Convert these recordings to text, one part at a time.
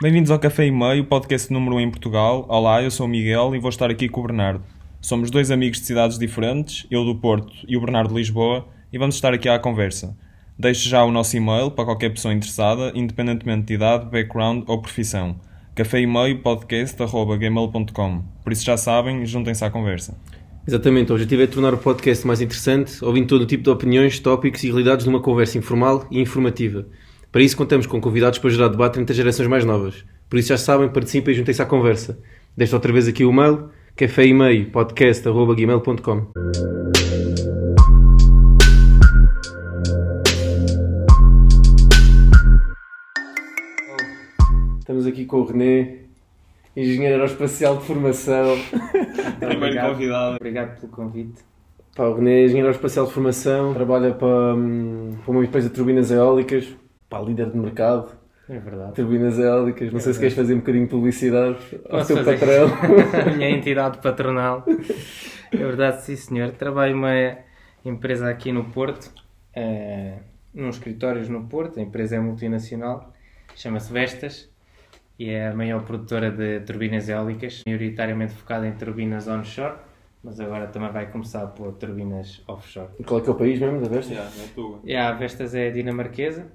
Bem-vindos ao Café e Meio, podcast número 1 em Portugal. Olá, eu sou o Miguel e vou estar aqui com o Bernardo. Somos dois amigos de cidades diferentes, eu do Porto e o Bernardo de Lisboa, e vamos estar aqui à conversa. Deixe já o nosso e-mail para qualquer pessoa interessada, independentemente de idade, background ou profissão. Café e Meio podcast.gmail.com Por isso já sabem, juntem-se à conversa. Exatamente, o objetivo é tornar o podcast mais interessante, ouvindo todo o tipo de opiniões, tópicos e realidades numa conversa informal e informativa. Para isso contamos com convidados para gerar debate entre as gerações mais novas. Por isso já sabem, participem e juntem-se à conversa. Deixo outra vez aqui o mail, café e meio podcast.gmail.com Estamos aqui com o René, engenheiro aeroespacial de formação. Primeiro convidado. Obrigado pelo convite. Pá, o René é engenheiro aeroespacial de formação, trabalha para, hum, para uma empresa de turbinas eólicas, pá, líder de mercado, É verdade. turbinas eólicas. Não sei se queres fazer um bocadinho de publicidade ao Posso teu fazer? patrão. A minha entidade patronal. É verdade, sim senhor. Trabalho numa empresa aqui no Porto, eh, num escritórios no Porto. A empresa é multinacional, chama-se Vestas e é a maior produtora de turbinas eólicas, maioritariamente focada em turbinas onshore, mas agora também vai começar por turbinas offshore. Qual é que é o país mesmo da Vesta? Yeah, é tua. E a Vestas é dinamarquesa,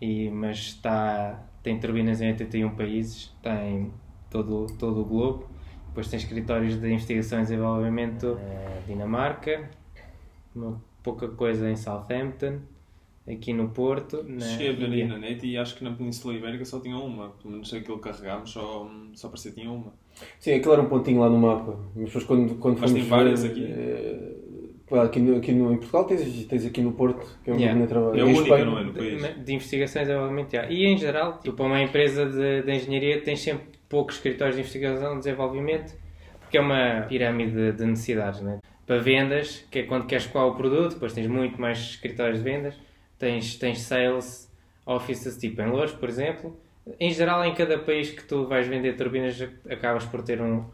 e, mas está, tem turbinas em 81 países, tem todo, todo o globo. Depois tem escritórios de investigação e desenvolvimento na Dinamarca, uma pouca coisa em Southampton, aqui no Porto. Na Cheguei a ver aí na net e acho que na Península Ibérica só tinha uma. Pelo menos aquilo que carregámos, só, só parecia que tinha uma. Sim, aquilo era um pontinho lá no mapa. Mas depois quando, quando Mas fomos tem várias ver, aqui. pá, aqui, no, aqui no, em Portugal tens, tens aqui no Porto, que é onde Yeah. o René trabalha. É a Em única, Espanha- não é? No país. De, de investigação e desenvolvimento. já. E em geral, tipo, uma empresa de, de engenharia tem sempre poucos escritórios de investigação e desenvolvimento, porque é uma pirâmide de necessidades. Né? Para vendas, que é quando queres qual o produto, depois tens muito mais escritórios de vendas, tens, tens sales offices, tipo em Louros, por exemplo. Em geral, em cada país que tu vais vender turbinas, acabas por ter um,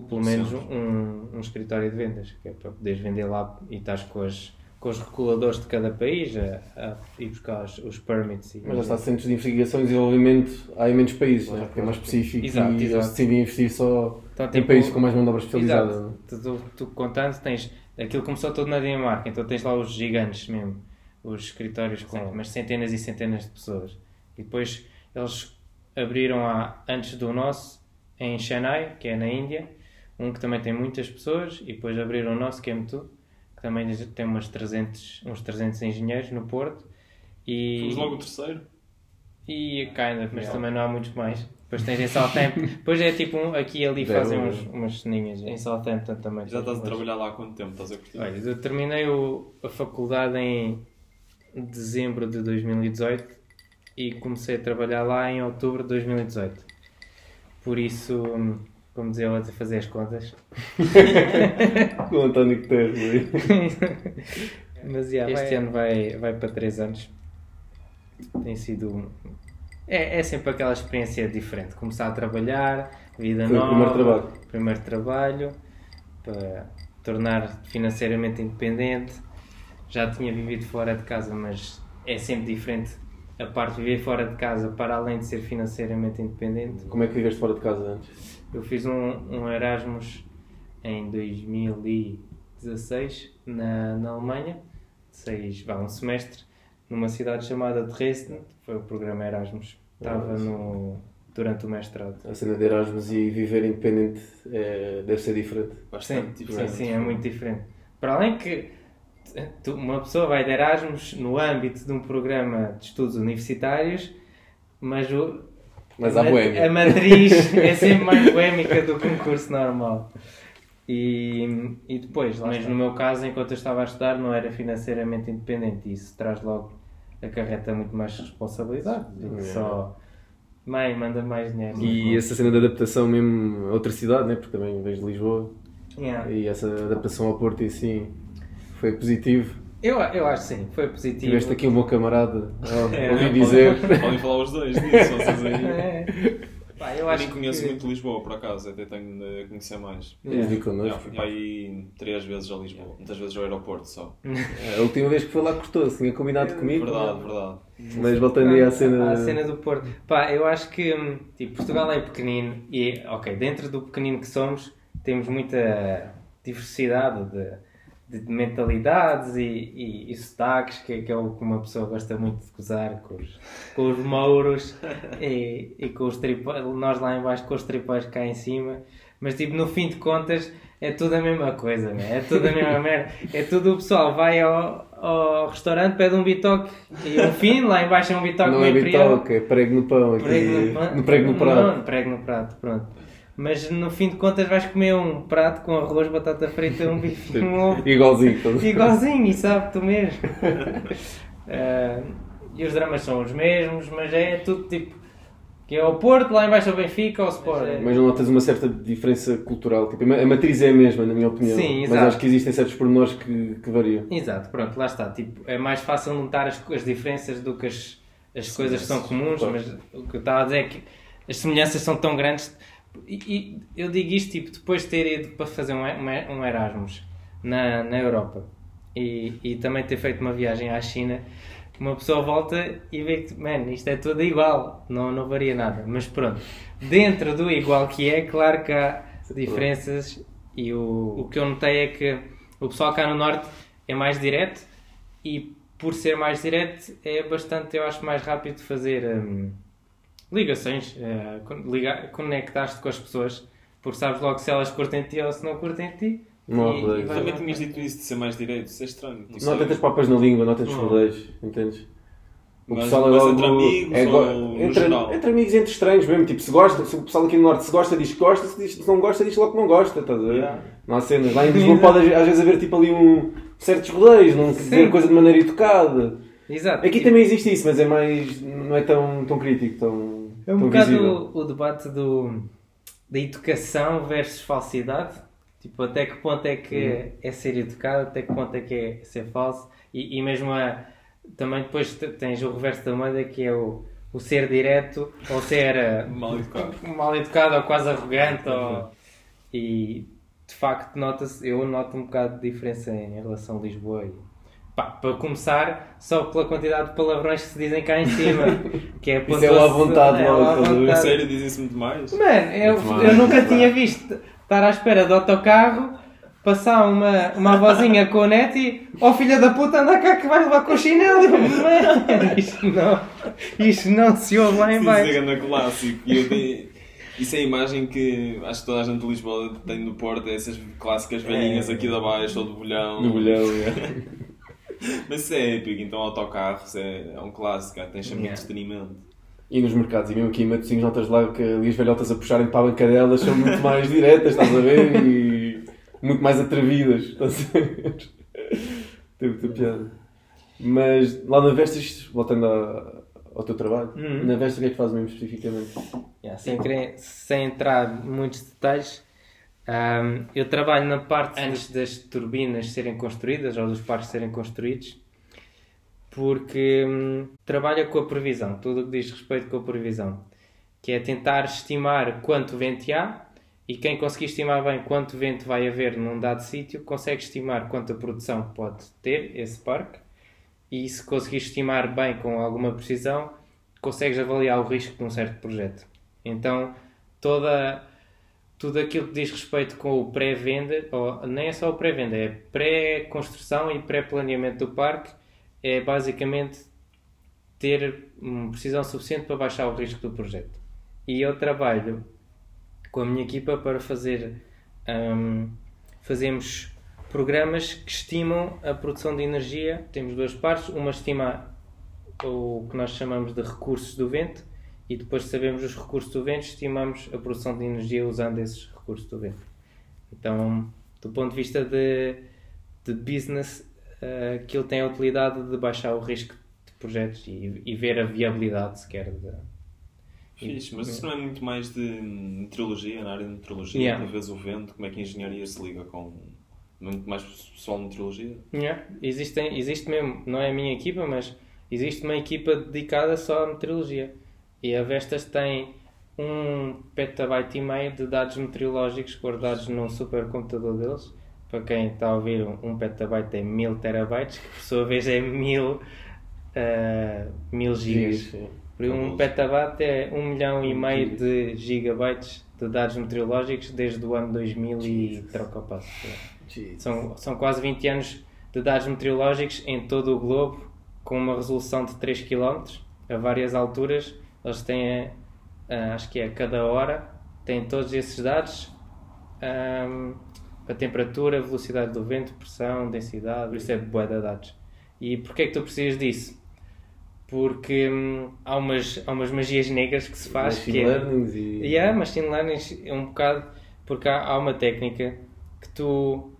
pelo menos um, um escritório de vendas, que é para poderes vender lá e estás com, as, com os reguladores de cada país a, ir buscar os, os permits. Mas já está, centros de investigação e desenvolvimento há em menos países, né? porque é mais específico Exato, e exato. decidem investir só Então, em tipo, países com mais mão de obra especializada. Exato. Tu, tu, tu contando, tens. Aquilo começou todo na Dinamarca, então tens lá os gigantes mesmo, os escritórios com umas centenas e centenas de pessoas. E depois eles abriram há, antes do nosso em Chennai, que é na Índia, um que também tem muitas pessoas, e depois abriram o nosso, que é Mutu, que também tem umas 300, uns 300 engenheiros no Porto. E, Fomos logo o terceiro. e kind of, mas Yeah. também não há muitos mais. Depois tens em Southampton. Depois é tipo um, aqui e ali fazem uns, umas ceninhas. Em Southampton também. Já estás a trabalhar lá há quanto tempo? Estás a curtir? Olha, eu terminei o- a faculdade em dezembro de 2018 e comecei a trabalhar lá em outubro de 2018. Por isso, como dizia ela, a fazer as contas. Com o António Guterres, Mas yeah, este ano vai, vai para 3 anos. Tem sido. É, é sempre aquela experiência diferente. Começar a trabalhar, vida Foi o nova. primeiro trabalho. primeiro trabalho, para tornar financeiramente independente. Já tinha vivido fora de casa, mas é sempre diferente a parte de viver fora de casa para além de ser financeiramente independente. Como é que viveste fora de casa antes? Eu fiz um, um Erasmus em 2016 na, na Alemanha, seis, vá, um semestre, numa cidade chamada Dresden, foi o programa Erasmus. Estava no, durante o mestrado. A cena de Erasmus e viver independente é, deve ser diferente. Sim, Bastante sim, diferente. sim, é muito diferente. Para além que uma pessoa vai de Erasmus no âmbito de um programa de estudos universitários, mas o, Mas a, boémia. a matriz é sempre mais poémica do que um curso normal. E, e depois, mas no meu caso, enquanto eu estava a estudar, não era financeiramente independente. e Isso traz logo, acarreta muito mais responsabilidade do que só mãe, manda mais dinheiro. E essa cena de adaptação mesmo a outra cidade, né? porque também vens de Lisboa, Yeah. e essa adaptação ao Porto e assim foi positivo. Eu, eu acho sim, foi positivo. Tiveste aqui um bom camarada, ó, É, ouvi Podem- dizer. Podem falar os dois disso, vocês aí. É. Pá, eu Eu acho nem conheço que... muito Lisboa, por acaso, até tenho de conhecer mais. Já, connosco. fui para aí três vezes a Lisboa, muitas vezes ao aeroporto só. A última vez que foi lá cortou-se, tinha combinado comigo. Verdade, verdade. Mas voltando aí à cena. À cena do Porto. Pá, eu acho que hum, tipo, Portugal é pequenino e, ok, dentro do pequenino que somos, temos muita diversidade de, de mentalidades e, e, e sotaques, que, que é o que uma pessoa gosta muito de gozar com os, com os mouros e, e com os nós lá em baixo com os tripões cá em cima. Mas, tipo, no fim de contas, é tudo a mesma coisa, né? é tudo a mesma merda. É tudo o pessoal vai ao, ao restaurante, pede um bitoque e um fino, lá em baixo é um bitoque Não é bitoque, é prego no pão. Prego no, no prego no prato. Não, prego no prato, pronto. Mas no fim de contas vais comer um prato com arroz, batata frita, um bife um ovo. Igualzinho. Igualzinho, e sabe tu mesmo. Ah, e os dramas são os mesmos, mas é tudo tipo. Que é o Porto, lá em baixo é o Benfica ou o Sport. Mas não notas uma certa diferença cultural. Tipo, a matriz é a mesma, na minha opinião. Sim, Mas exato. acho que existem certos pormenores que, que variam. Exato, pronto, lá está. Tipo, é mais fácil notar as, as diferenças do que as, as coisas que são comuns, claro. mas o que eu estava a dizer é que as semelhanças são tão grandes. E, eu digo isto tipo, depois de ter ido para fazer um, um, um Erasmus na, na Europa e, e também ter feito uma viagem à China, uma pessoa volta e vê que, man, isto é tudo igual, não, não varia nada. Mas pronto, dentro do igual que é, claro que há diferenças e o, o que eu notei é que o pessoal cá no Norte é mais direto e por ser mais direto é bastante, eu acho, mais rápido de fazer hum, ligações, eh, con- ligar, conectar-te com as pessoas, porque sabes logo se elas curtem de ti ou se não curtem de ti. Não há E- rodeios. e vai- Também tinhas dito isso de ser mais direito, isso é estranho. Tipo, Não há sei- tantas papas na língua, não há tantos Não. rodeios, entendes? O Mas- pessoal é mas logo- entre amigos é ou entre, entre amigos e entre estranhos mesmo. Tipo, se, gosta, se o pessoal aqui no Norte se gosta, diz que gosta, se, diz, se não gosta, diz logo que não gosta. Estás a ver? Yeah. Não há cenas. Lá em Lisboa pode às vezes haver tipo ali um certos rodeios, não se dizer coisa de maneira educada. Exato. Aqui Tipo, também existe isso, mas é mais. não é tão, tão crítico, tão. É um tão bocado visível. o, debate do, da educação versus falsidade. Tipo, até que ponto é que é ser educado, até que ponto é que é ser falso. E, e mesmo a, também depois te- tens o reverso da moeda que é o, o ser direto ou ser eh, Mal educado. mal educado ou quase arrogante. Ou, e de facto nota-se, eu noto um bocado de diferença em relação a Lisboa. E, pá, para começar, só pela quantidade de palavrões que se dizem cá em cima. Que é Isso é lá à vontade, é lá à vontade. sério, dizem-se muito mais? Mano, eu, eu nunca tinha visto estar à espera do autocarro, passar uma, uma vozinha com o net e oh filha da puta, anda cá que vais levar com o chinelo. Mano, isto não, isto não se ouve lá em baixo. isso é grande clássico. E Isso é a imagem que acho que toda a gente de Lisboa tem no Porto, é essas clássicas velhinhas aqui da baixo ou do bolhão. No bolhão, é. Mas isso é épico, então autocarros é, é um clássico, tem sempre Yeah. entretenimento. E nos mercados, e mesmo aqui em Matosinhos, notas lá que ali as velhotas a puxarem para a bancadelas são muito mais diretas, estás a ver? E muito mais atrevidas, estás a ver? Tem muita piada. Mas lá na Vestas, voltando a- ao teu trabalho, Uhum. na Vestas o que é que fazes mesmo especificamente? Yeah, sem, querer- sem entrar em muitos detalhes, ahm, eu trabalho na parte antes das turbinas serem construídas ou dos parques serem construídos, porque hum, trabalha com a previsão, tudo o que diz respeito com a previsão, que é tentar estimar quanto vento há e quem conseguir estimar bem quanto vento vai haver num dado sítio consegue estimar quanta produção pode ter esse parque e se conseguir estimar bem com alguma precisão consegues avaliar o risco de um certo projeto. Então, toda, tudo aquilo que diz respeito com o pré-venda, ou nem é só o pré-venda, é pré-construção e pré-planeamento do parque, é basicamente ter precisão suficiente para baixar o risco do projeto. E eu trabalho com a minha equipa para fazer. hum, fazemos programas que estimam a produção de energia. Temos duas partes. Uma estima o que nós chamamos de recursos do vento e depois de sabermos os recursos do vento, estimamos a produção de energia usando esses recursos do vento. Então, do ponto de vista de, de business, eh, aquilo tem a utilidade de baixar o risco de projetos e, e ver a viabilidade sequer de, Fixe, mas isso não é muito mais de meteorologia, na área de meteorologia, Yeah. talvez o vento, como é que a engenharia se liga com muito mais pessoal de meteorologia? Yeah, Existem, existe mesmo, não é a minha equipa, mas existe uma equipa dedicada só à meteorologia. E a Vestas tem um petabyte e meio de dados meteorológicos guardados num supercomputador deles. Para quem está a ouvir, um petabyte é 1000 terabytes, que por sua vez é 1000 uh, mil gigas. Um petabyte é 1 milhão e meio de gigabytes de dados meteorológicos desde o ano 2000 e troca o passo. São, são quase 20 anos de dados meteorológicos em todo o globo, com uma resolução de 3 km, a várias alturas. Eles têm, ah, acho que é a cada hora, têm todos esses dados. ahm, a temperatura, velocidade do vento, pressão, densidade, por isso é bué de dados. E porquê é que tu precisas disso? Porque hum, há, umas, há umas magias negras que se faz Machine que é, learnings e... Yeah, machine learning é um bocado porque há, há uma técnica que tu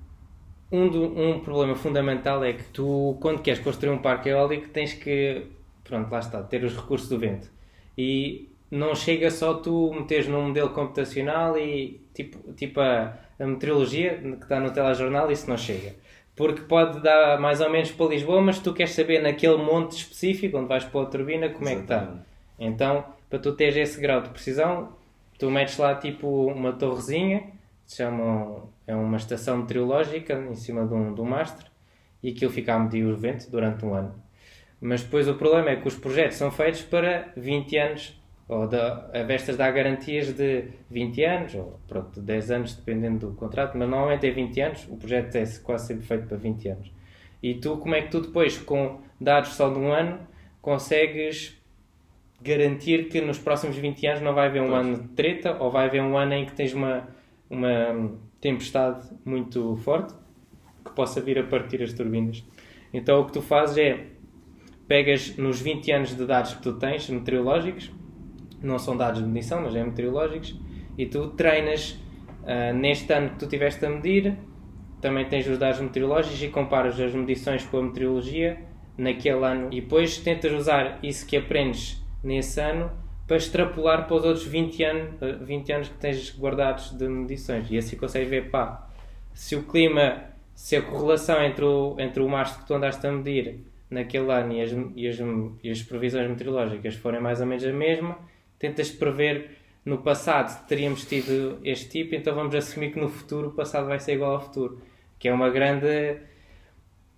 um, do- um problema fundamental é que tu quando queres construir um parque eólico tens que pronto, lá está, ter os recursos do vento e não chega só tu meteres num modelo computacional e tipo, tipo a, a meteorologia que está no telejornal isso não chega. Porque pode dar mais ou menos para Lisboa mas tu queres saber naquele monte específico onde vais pôr a turbina como é que está então, para tu teres esse grau de precisão, tu metes lá tipo uma torrezinha, se chamam, é uma estação meteorológica em cima de um, de um mastro, e aquilo fica a medir o vento durante um ano. Mas depois o problema é que os projetos são feitos para 20 anos, ou da, a Vestas dá garantias de 20 anos, ou pronto, 10 anos, dependendo do contrato, mas normalmente é 20 anos, o projeto é quase sempre feito para 20 anos. E tu, como é que tu depois, com dados só de um ano, consegues garantir que nos próximos 20 anos não vai haver um ano de treta ou vai haver um ano em que tens uma, uma tempestade muito forte que possa vir a partir as turbinas. Então o que tu fazes é pegas nos 20 anos de dados que tu tens meteorológicos, não são dados de medição, mas é meteorológicos, e tu treinas ah, neste ano que tu tiveste a medir, também tens os dados meteorológicos e comparas as medições com a meteorologia naquele ano. E depois tentas usar isso que aprendes nesse ano para extrapolar para os outros 20 anos, eh, 20 anos que tens guardados de medições. E assim consegues ver, pá, se o clima, se a correlação entre o, entre o mastro que tu andaste a medir naquele ano e as, e as, e as previsões meteorológicas forem mais ou menos a mesma, tentas prever no passado teríamos tido este tipo, então vamos assumir que no futuro o passado vai ser igual ao futuro, que é uma grande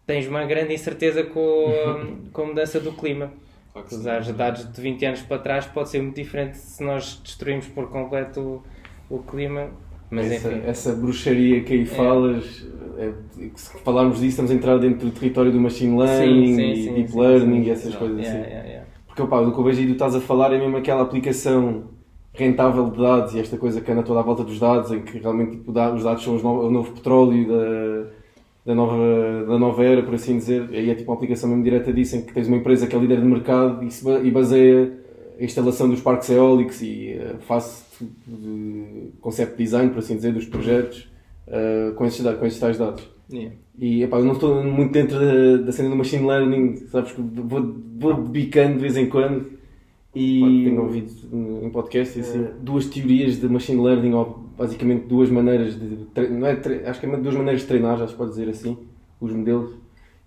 tens uma grande incerteza com, com a mudança do clima. Claro Usar sim. dados de 20 anos para trás pode ser muito diferente se nós destruímos por completo o, o clima. Mas essa, enfim, essa bruxaria que aí falas, é, se falarmos disso, estamos a entrar dentro do território do machine learning sim, e sim, deep sim, learning sim, e essas sim. coisas yeah, assim. yeah, yeah. Porque opa, o que eu vejo aí tu estás a falar é mesmo aquela aplicação rentável de dados e esta coisa que anda toda à volta dos dados, em que realmente tipo, os dados são o novo petróleo da, da, nova, da nova era, por assim dizer. Aí é tipo uma aplicação mesmo direta disso, em que tens uma empresa que é líder de mercado e, se e baseia a instalação dos parques eólicos e eh, faz de concept design, por assim dizer, dos projetos eh, com, esses, com esses tais dados. Yeah. E epá, eu não estou muito dentro da, da cena do machine learning, sabes que vou, vou bicando de vez em quando e tenho ouvido em podcast assim, duas teorias de machine learning, ou basicamente duas maneiras de não é acho que é duas maneiras de treinar, já se pode dizer assim, os modelos.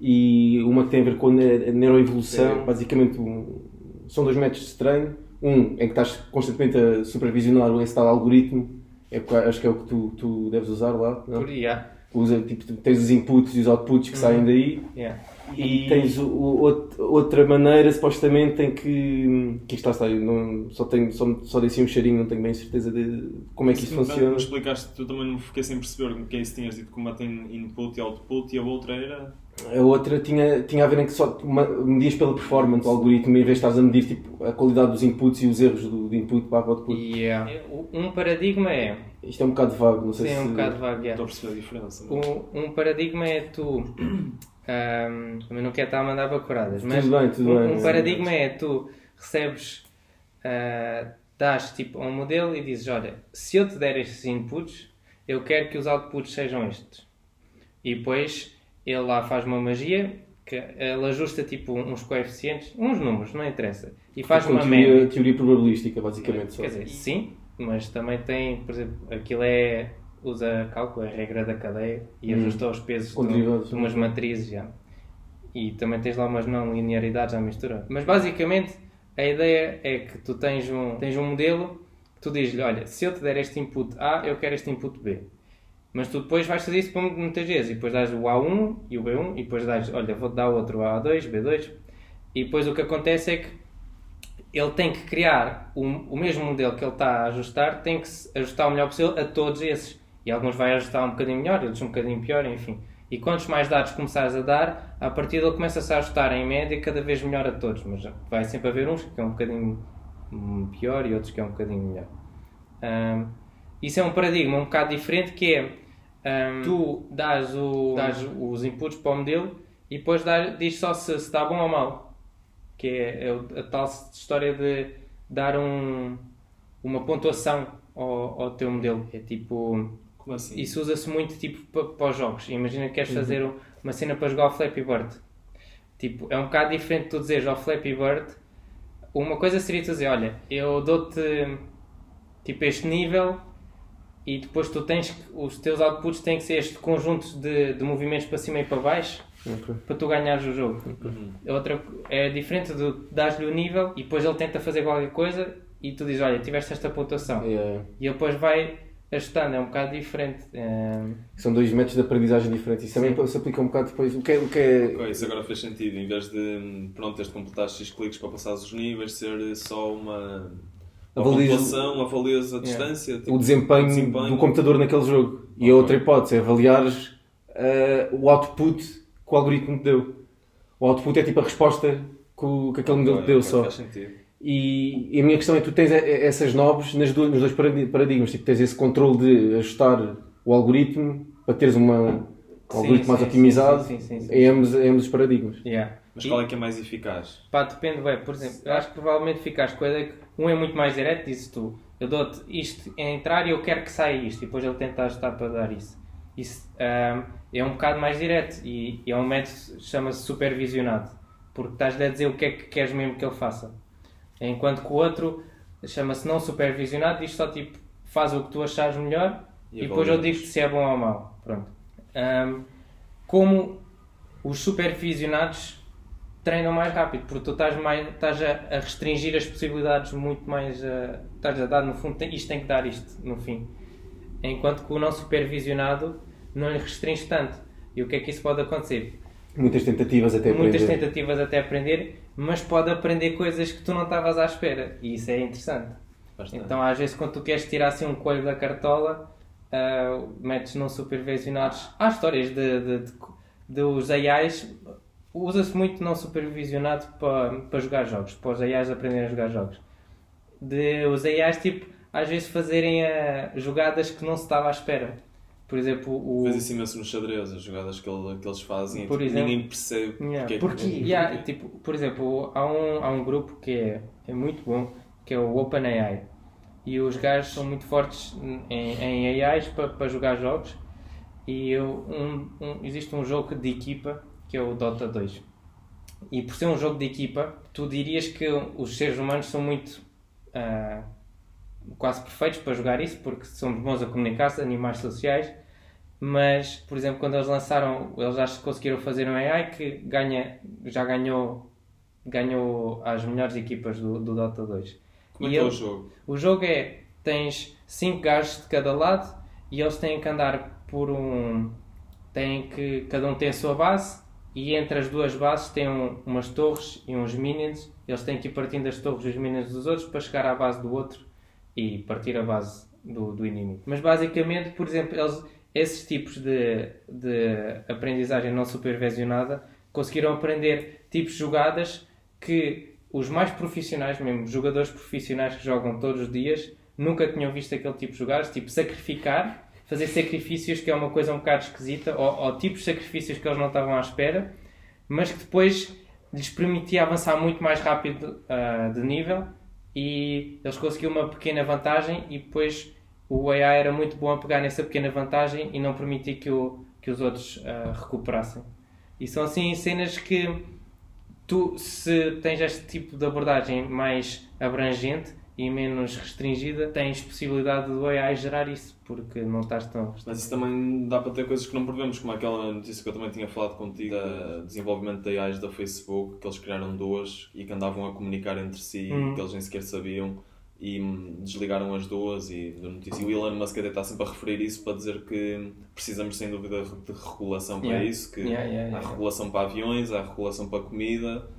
E uma que tem a ver com a ne- a neuroevolução, basicamente um- são dois métodos de treino. Um em que estás constantemente a supervisionar esse tal algoritmo, é, porque acho que é o que tu, tu deves usar lá. Não? Por, yeah, Usa, tipo, tens os inputs e os outputs que saem daí yeah. e tens o, o- out- outra maneira supostamente em que que está, eu não, só, tenho, só, só dei assim um cheirinho, não tenho bem certeza de como é que isso Sim, funciona. Me explicaste, tu também não fiquei sem perceber o que é isso tinhas dito, como tem input e output e a outra era. A outra tinha, tinha a ver em que só uma- medias pela performance do algoritmo em vez de estares a medir tipo, a qualidade dos inputs e os erros do, do input para o output. Yeah. Um paradigma é. Isto é um bocado vago, não sei Sim, se... é um bocado vago. yeah. Estou a perceber a diferença. Um, um paradigma é tu. ahm, também não quero estar a mandar bacuradas, mas Tudo bem, tudo um, bem. um paradigma é tu recebes, ah, dás tipo a um modelo e dizes: Olha, se eu te der estes inputs, eu quero que os outputs sejam estes. E depois ele lá faz uma magia que ele ajusta tipo uns coeficientes, uns números, não interessa, e faz com uma teoria, média. teoria probabilística, basicamente. só. Quer dizer, sim, mas também tem, por exemplo, aquilo é. usa cálculo, é a regra da cadeia e Hum. ajusta os pesos de, de umas matrizes já. E também tens lá umas não linearidades à mistura. Mas basicamente a ideia é que tu tens um, tens um modelo tu dizes-lhe, olha, se eu te der este input A, eu quero este input B. Mas tu depois vais fazer isso por muitas vezes. E depois dás o A1 e o B1 e depois dás, olha, vou-te dar outro A2, B2. E depois o que acontece é que ele tem que criar o, o mesmo modelo que ele está a ajustar, tem que se ajustar o melhor possível a todos esses. E alguns vai ajustar um bocadinho melhor, outros um bocadinho pior, enfim. E quantos mais dados começares a dar, a partir dele começa-se a ajustar em média cada vez melhor a todos. Mas vai sempre haver uns que é um bocadinho pior e outros que é um bocadinho melhor. Um, isso é um paradigma um bocado diferente que é um, tu dás, o, dás os inputs para o modelo e depois diz só se, se está bom ou mal. Que é, é a tal história de dar um, uma pontuação ao, ao teu modelo. É tipo. Como assim? Isso usa-se muito tipo para, para os jogos. Imagina que queres fazer uma cena para jogar o Flappy Bird. Tipo, é um bocado diferente tu dizeres ao Flappy Bird. Uma coisa seria tu dizer: Olha, eu dou-te tipo este nível e depois tu tens que- os teus outputs têm que ser este conjunto de, de movimentos para cima e para baixo Ok. para tu ganhares o jogo. É Outra, é diferente de dar-lhe o nível e depois ele tenta fazer qualquer coisa e tu dizes, olha, tiveste esta pontuação. É. E ele depois vai ajustando, é um bocado diferente. É, São dois métodos de aprendizagem diferentes. Isso também se aplica um bocado depois. O que é. O que é... Ok, isso agora fez sentido. Em vez de, pronto, teres de completar X cliques para passares os níveis, ser só uma, Avalias- pontuação, avalias a distância. tipo, o desempenho, do computador naquele jogo. E a outra hipótese é avaliares eh, o output que o algoritmo te deu. O output é tipo a resposta que, o- que aquele modelo te deu só. Faz sentido. E, e a minha questão é: tu tens e- e- essas knobs nas duas, nos dois paradi- paradigmas. Tipo, tens esse controle de ajustar o algoritmo para teres uma, um Sim, algoritmo mais sim, otimizado sim, sim, sim, sim. Em, ambos, em ambos os paradigmas. yeah. Mas E- qual é que é mais eficaz? Pá, depende, bem. Por exemplo, eu acho que provavelmente ficaste com a ideia que um é muito mais direto, dizes tu, eu dou-te isto a entrar e eu quero que saia isto, e depois ele tenta ajustar para dar isso. Isso ahm, é um bocado mais direto e, e é um método que chama-se supervisionado, porque estás-lhe a dizer o que é que queres mesmo que ele faça. Enquanto que o outro chama-se não supervisionado, diz só tipo, faz o que tu achares melhor E e, depois eu digo se é bom ou mau. Pronto. Ahm, como os supervisionados treinam mais rápido, porque tu estás, mais, estás a, a restringir as possibilidades muito mais. a- estás a dar, no fundo, tem- isto tem que dar isto, no fim. Enquanto que o não supervisionado não lhe restringe tanto. E o que é que isso pode acontecer? Muitas tentativas até Muitas aprender. tentativas até aprender, mas pode aprender coisas que tu não estavas à espera. E isso é interessante. Bastante. Então, às vezes, quando tu queres tirar assim um coelho da cartola, ah, metes não supervisionados. Há histórias de, de, de- dos AIs, usa-se muito não supervisionado para, para jogar jogos, para os AIs aprenderem a jogar jogos. De os AIs, tipo, às vezes fazerem ah, jogadas que não se estava à espera. Por exemplo, o. Faz isso imenso no xadrez, as jogadas que, ele- que eles fazem, Por tipo, exemplo. ninguém percebe Yeah. porque é que- Porque, yeah, tipo, por exemplo, há um, há um grupo que é, é muito bom, que é o OpenAI. E os gajos são muito fortes em, em AIs para, para jogar jogos. E eu, um, um- existe um jogo de equipa que é o Dota 2. E por ser um jogo de equipa, tu dirias que os seres humanos são muito ah, quase perfeitos para jogar isso, porque somos bons a comunicar-se, animais sociais. Mas, por exemplo, quando eles lançaram, eles já conseguiram fazer um AI que ganha, já ganhou, ganhou as melhores equipas do, do Dota 2. Como é E é o ele- jogo? o jogo é: tens 5 gajos de cada lado e eles têm que andar por um. Têm que, cada um tem a sua base e entre as duas bases tem um- umas torres e uns minions. Eles têm que ir partindo das torres dos minions dos outros para chegar à base do outro e partir a base do, do inimigo. Mas basicamente, por exemplo, eles, esses tipos de, de aprendizagem não supervisionada conseguiram aprender tipos de jogadas que os mais profissionais, mesmo jogadores profissionais que jogam todos os dias, nunca tinham visto aquele tipo de jogadas, tipo sacrificar, fazer sacrifícios, que é uma coisa um bocado esquisita, ou, ou tipos de sacrifícios que eles não estavam à espera, mas que depois lhes permitia avançar muito mais rápido ah, de nível e eles conseguiram uma pequena vantagem e depois o AI era muito bom a pegar nessa pequena vantagem e não permitir que, o, que os outros ah, recuperassem. E são assim cenas que tu, se tens este tipo de abordagem mais abrangente e menos restringida, tens possibilidade do AI gerar isso, porque não estás tão... Mas isso também dá para ter coisas que não prevemos, como aquela notícia que eu também tinha falado contigo, da desenvolvimento de AIs da Facebook, que eles criaram duas e que andavam a comunicar entre si, Hum. que eles nem sequer sabiam. e desligaram as duas e da notícia. E o Elon Musk até está sempre a referir isso para dizer que precisamos sem dúvida de regulação para Yeah. isso, que Yeah, yeah, há regulação para aviões, há regulação para comida.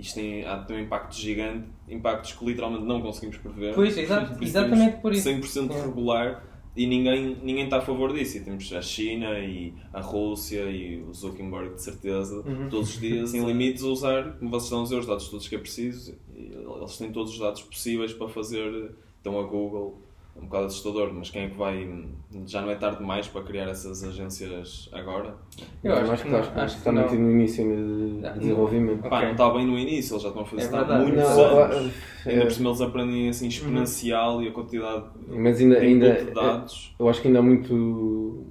Isto tem, há, tem um impacto gigante, impactos que literalmente não conseguimos prever. Pois, exato, exatamente por isso. 100% Yeah. regular e ninguém, ninguém está a favor disso. E temos a China e a Rússia e o Zuckerberg, de certeza, Uhum. todos os dias em limites a usar, como vocês estão a dizer, os dados todos que é preciso. Eles têm todos os dados possíveis para fazer. Então a Google, é um bocado assustador, mas quem é que vai. Já não é tarde demais para criar essas agências agora? Eu acho, acho que não, acho que acho que está muito no início de, desenvolvimento. Pá, Ok. não está bem no início, eles já estão a fazer É isso há verdade. muitos Não, anos. é- Ainda por cima eles aprendem assim exponencial e a quantidade Mas ainda, de ainda de dados. eu acho que ainda há muito,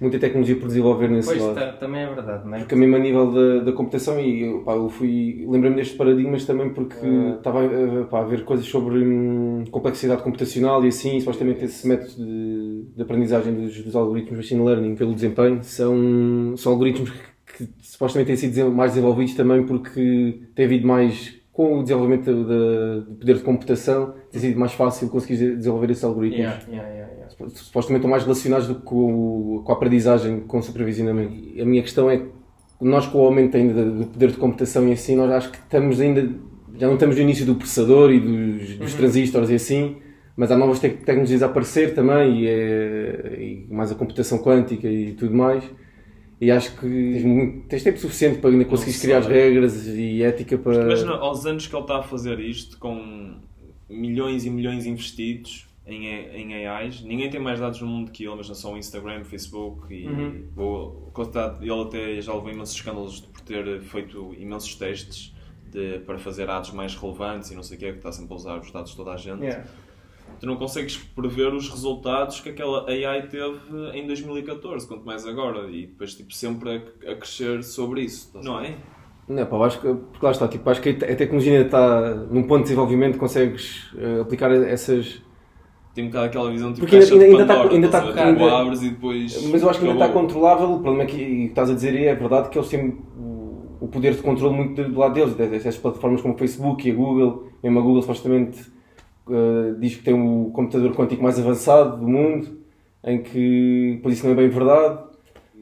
muita tecnologia por desenvolver nesse Pois, lado. ta- também é verdade, não é? Porque a mesmo a nível da, da computação, e eu, pá, eu fui. Lembrei-me destes paradigmas também porque Ah. estava a, pá, a ver coisas sobre hum, complexidade computacional e assim, e supostamente esse método de, de aprendizagem dos, dos algoritmos machine learning pelo desempenho são, são algoritmos que, que supostamente têm sido mais desenvolvidos também porque tem havido mais. Com o desenvolvimento da- do poder de computação, tem sido mais fácil conseguir desenvolver esses algoritmos Yeah, yeah, yeah, supostamente estão mais relacionados do que com, com a aprendizagem, com o supervisionamento. E a minha questão é nós com o aumento ainda do poder de computação e assim, nós acho que estamos ainda, já não estamos no início do processador e dos, dos transistores e assim, mas há novas tec- tecnologias a aparecer também e, é- e mais a computação quântica e tudo mais. E acho que tens, tempo suficiente para ainda conseguires criar as regras e ética para... Imagina aos anos que ele está a fazer isto, com milhões e milhões investidos em, em AIs, ninguém tem mais dados no mundo que ele, mas não só o Instagram, Facebook e Uhum. quantidade- ele até já levou imensos escândalos por ter feito imensos testes de, para fazer dados mais relevantes e não sei o que, que está sempre a usar os dados de toda a gente. Yeah. Tu não consegues prever os resultados que aquela AI teve em 2014, quanto mais agora, e depois tipo, sempre a, a crescer sobre isso, não é? Não, pá, eu acho que, porque lá está, tipo, acho que a tecnologia ainda está num ponto de desenvolvimento, consegues eh, aplicar essas. Tem um bocado aquela visão tipo Porque ainda- ainda- ainda tá- Pandora, ainda estás tá- a ver? Tu ainda- abres e depois. Mas eu acho que ainda está controlável. O problema é que, e o que estás a dizer aí é verdade que eles têm o, poder de controle muito do, do lado deles. Essas plataformas como o Facebook e a Google, mesmo a Google supostamente eh, diz que tem o computador quântico mais avançado do mundo, em que, pois isso não é bem verdade.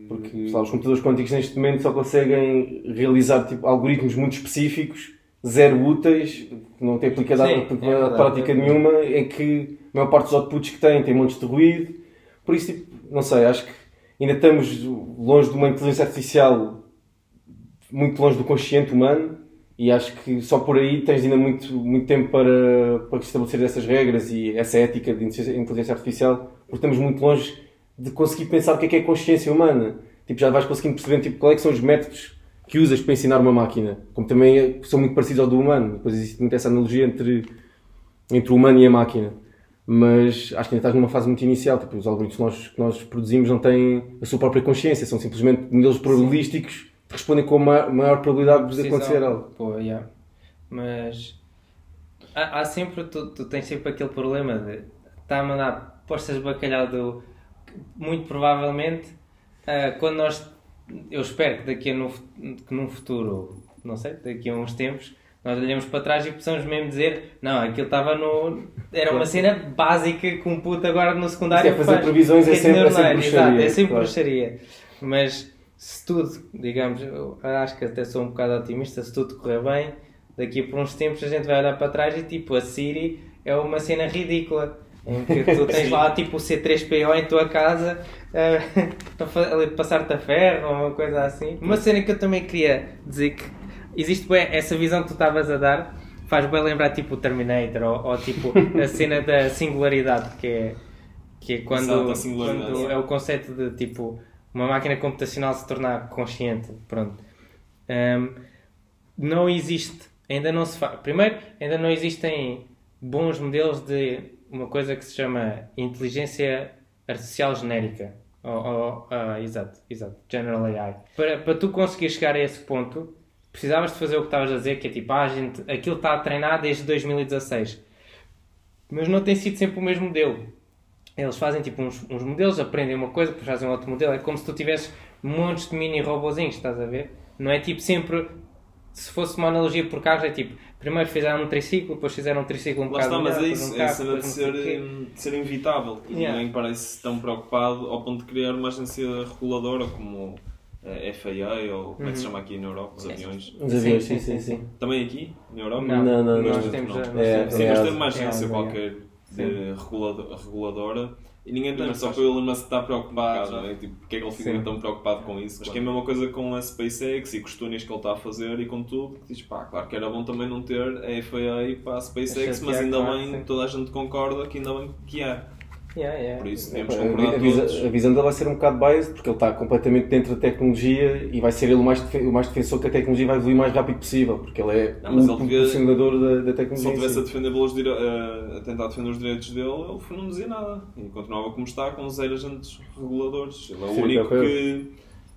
Porque lá, os computadores quânticos neste momento só conseguem realizar tipo, algoritmos muito específicos, zero úteis, que não têm aplicabilidade, Sim, é prática é nenhuma, em que a maior parte dos outputs que têm tem montes de ruído. Por isso, tipo, não sei, acho que ainda estamos longe de uma inteligência artificial muito longe do consciente humano e acho que só por aí tens ainda muito, muito tempo para, para estabelecer essas regras e essa ética de inteligência artificial, porque estamos muito longe de conseguir pensar o que é que é consciência humana. Tipo, já vais conseguindo perceber tipo, qual é que são os métodos que usas para ensinar uma máquina, como também é- são muito parecidos ao do humano. Depois existe muito essa analogia entre, entre o humano e a máquina. Mas acho que ainda estás numa fase muito inicial. Tipo, os algoritmos que nós, que nós produzimos não têm a sua própria consciência, são simplesmente modelos probabilísticos respondem com a maior, maior probabilidade de Precisão. acontecer algo. Pô, yeah. Mas há, há sempre, tu, tu tens sempre aquele problema de estar a mandar postas de bacalhau do muito provavelmente ah, quando nós eu espero que daqui a no, que num futuro, não sei, daqui a uns tempos, nós olhamos para trás e possamos mesmo dizer, não, aquilo estava no. Era uma cena básica que um puto agora no secundário Isso é fazer faz. previsões, é Rede sempre- é sempre bruxaria, Exato, é sempre claro. bruxaria. Mas se tudo, digamos, acho que até sou um bocado otimista, se tudo correr bem, daqui por uns tempos a gente vai olhar para trás e tipo, a Siri é uma cena ridícula. Em que tu tens lá tipo o C3PO em tua casa a passar-te a ferro ou uma coisa assim. Uma cena que eu também queria dizer que existe bem essa visão que tu estavas a dar, faz bem lembrar tipo o Terminator ou, ou, tipo a cena da singularidade que é, que é quando, Exato, quando é o conceito de tipo uma máquina computacional se tornar consciente. Pronto. Ahm, não existe, ainda não se faz. Primeiro, ainda não existem bons modelos de uma coisa que se chama inteligência artificial genérica. Ou, ah, exato, exato, General AI. Para, para tu conseguir chegar a esse ponto, precisavas de fazer o que estavas a dizer, que é tipo, ah, gente, aquilo está a treinar desde 2016. Mas não tem sido sempre o mesmo modelo. Eles fazem tipo uns, uns modelos, aprendem uma coisa, depois fazem outro modelo. É como se tu tivesses montes de mini robozinhos, estás a ver? Não é tipo sempre se fosse uma analogia por carros, é tipo, primeiro fizeram um triciclo, depois fizeram um triciclo um Lá está, bocado mas melhor, é isso, um é carro, a cena de ser, de ser inevitável. E Yeah. Ninguém parece tão preocupado ao ponto de criar uma agência reguladora como a FAA ou como é que se Uhum. chama aqui na Europa, os aviões. Os aviões, sim, sim, sim. Também aqui, na Europa? Não, Não, não, nós não. temos Não. a- nós É, temos- Sim, é mas uma é agência qualquer de regulado- reguladora e ninguém tem, só que o Elon Musk está preocupado, não é? Tipo, porque é que ele fica Sim. tão preocupado com isso? Acho que é a mesma coisa com a SpaceX e com os túneis que ele está a fazer e com tudo, que diz, pá, claro que era bom também não ter a FAA para a SpaceX, mas ainda bem, claro, toda a gente concorda que ainda bem que há. Yeah, yeah. Por isso temos a, concordar a visa- todos. a visão dele vai ser um bocado biased porque ele está completamente dentro da tecnologia e vai ser ele o mais, o mais defensor que a tecnologia vai evoluir o mais rápido possível porque ele é Não, mas o devia- proporcionador da, da Se ele tecnologia. estivesse a, defender dire... a tentar defender os direitos dele, ele não dizia nada. E continuava como está, com zero agentes reguladores. Ele é o Sim, único que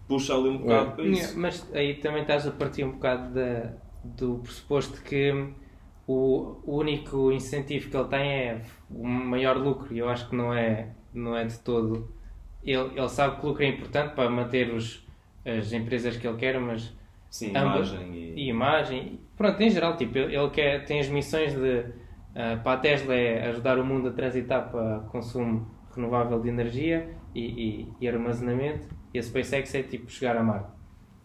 puxa ali um bocado É. para Yeah, isso. Mas aí também estás a partir um bocado da, do pressuposto que o, único incentivo que ele tem é o maior lucro e eu acho que não é, não é de todo. Ele, ele sabe que o lucro é importante para manter os, as empresas que ele quer, mas Sim, ambas- imagem e... e imagem. Pronto, em geral, tipo, ele ele quer, tem as missões de. ah, para a Tesla é ajudar o mundo a transitar para consumo renovável de energia e, e- e armazenamento, e a SpaceX é tipo chegar a Marte.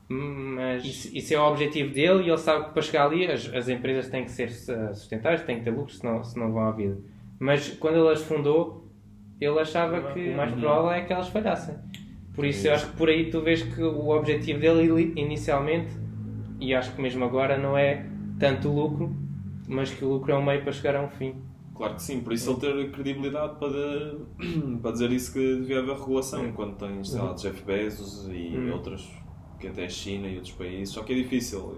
Mas isso, isso é o objetivo dele e ele sabe que para chegar ali as, as empresas têm que ser ah, sustentáveis, têm que ter lucros, senão, senão vão à vida. Mas quando ele as fundou, ele achava que o mais provável é que elas falhassem. Por isso eu acho que por aí tu vês que o objetivo dele inicialmente, e acho que mesmo agora, não é tanto o lucro, mas que o lucro é um meio para chegar a um fim. Claro que sim, por isso ele ter credibilidade para, para dizer isso que devia haver regulação, quando tens, sei lá, Jeff Bezos e Hum. outros, que até a China e outros países, só que é difícil.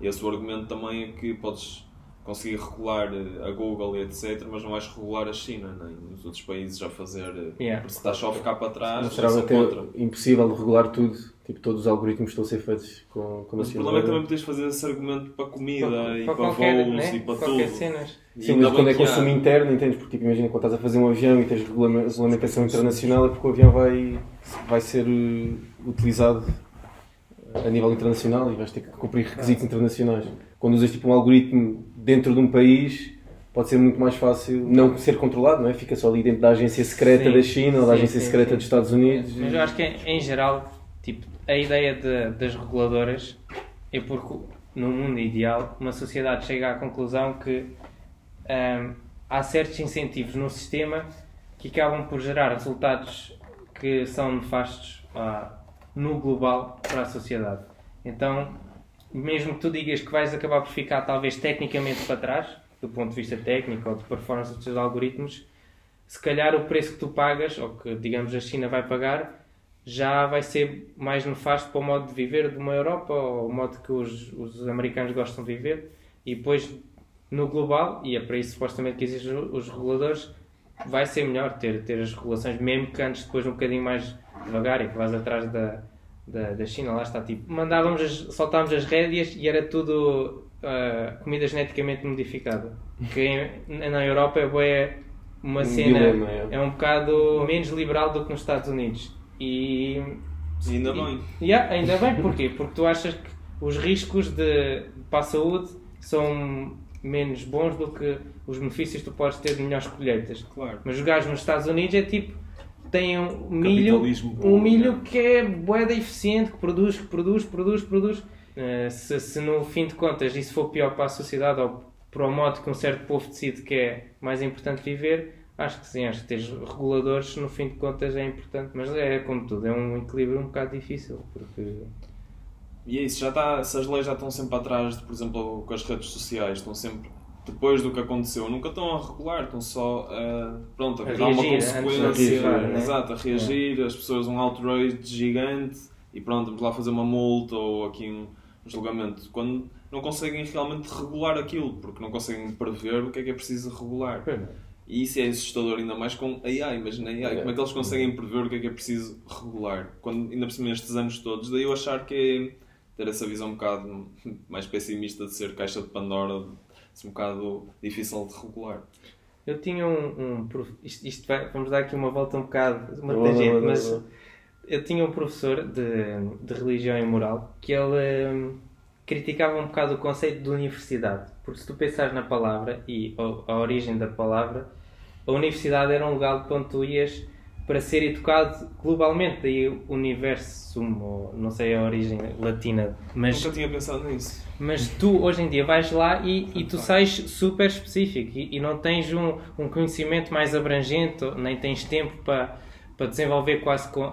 E esse o argumento também é que podes conseguir regular eh, a Google e etc, mas não vais regular a China, nem os outros países a fazer, eh, Yeah. porque se estás só a ficar para trás, será sou até contra. impossível regular tudo, tipo todos os algoritmos estão a ser feitos com, com Mas o machine problema é que também podes fazer esse argumento para comida e para, qualquer, voos né? e para qualquer tudo. cenas. E Sim, mas quando é que há- consumo interno, entendes? Porque tipo, imagina quando estás a fazer um avião e tens regula- regulamentação internacional é porque o avião vai, vai ser uh, utilizado a nível internacional e vais ter que cumprir requisitos internacionais. Quando usas tipo um algoritmo dentro de um país, pode ser muito mais fácil não ser controlado, não é? Fica só ali dentro da agência secreta Sim. da China ou da Sim, agência sim, secreta dos Estados Unidos. Mas eu acho que em, geral, tipo, a ideia de- das reguladoras é porque no mundo ideal uma sociedade chega à conclusão que hum, há certos incentivos no sistema que acabam por gerar resultados que são nefastos ah, no global para a sociedade. Então, mesmo que tu digas que vais acabar por ficar talvez tecnicamente para trás, do ponto de vista técnico ou de performance dos teus algoritmos, se calhar o preço que tu pagas, ou que digamos a China vai pagar, já vai ser mais nefasto para o modo de viver de uma Europa ou o modo que os, os americanos gostam de viver. E depois, no global, e é para isso supostamente que existem os reguladores, vai ser melhor ter, ter as regulações, mesmo que antes depois um bocadinho mais devagar e que vais atrás da, da, da China, lá está tipo, mandávamos as, soltávamos as rédeas e era tudo ah, comida geneticamente modificada. Que em- na Europa é uma Um cena, é. é um bocado menos liberal do que nos Estados Unidos. E E ainda bem. Yeah, ainda bem, porquê? Porque tu achas que os riscos de, para a saúde são menos bons do que os benefícios que tu podes ter de melhores colheitas. Claro. Mas os gajos nos Estados Unidos é tipo, têm um milho, um milho que é boeda eficiente, que produz, que produz, produz, produz. Eh, se, se no fim de contas isso for pior para a sociedade ou para o modo que um certo povo decide que é mais importante viver, acho que sim, acho que ter reguladores no fim de contas é importante. Mas é como tudo, é um equilíbrio um bocado difícil, porque E é isso, já está, essas leis já estão sempre atrás, de, por exemplo, com as redes sociais, estão sempre depois do que aconteceu, nunca estão a regular, estão só a, pronto, a, A dar uma de consequência, reagir, né? exato, a reagir, as pessoas um outrage gigante e pronto, vamos lá fazer uma multa ou aqui um, julgamento, quando não conseguem realmente regular aquilo, porque não conseguem prever o que é que é preciso regular. E isso é assustador ainda mais com AI, imagina AI, como é que eles conseguem prever o que é que é preciso regular? Quando, ainda por cima nestes anos todos, daí eu achar que é ter essa visão um bocado mais pessimista de ser caixa de Pandora, ser um bocado difícil de regular. Eu tinha um. um isto, isto vai- vamos dar aqui uma volta um bocado, uma Boa, tangente, mas boa. eu tinha um professor de, de religião e moral que ele. hum, criticava um bocado o conceito de universidade. Porque se tu pensares na palavra e a, a origem da palavra, a universidade era um lugar onde tu ias para ser educado globalmente. Daí o universo, não sei a origem latina, mas, Nunca tinha pensado nisso. mas tu hoje em dia vais lá e, e tu sais super específico e, e não tens um, um conhecimento mais abrangente, nem tens tempo para, para desenvolver quase com.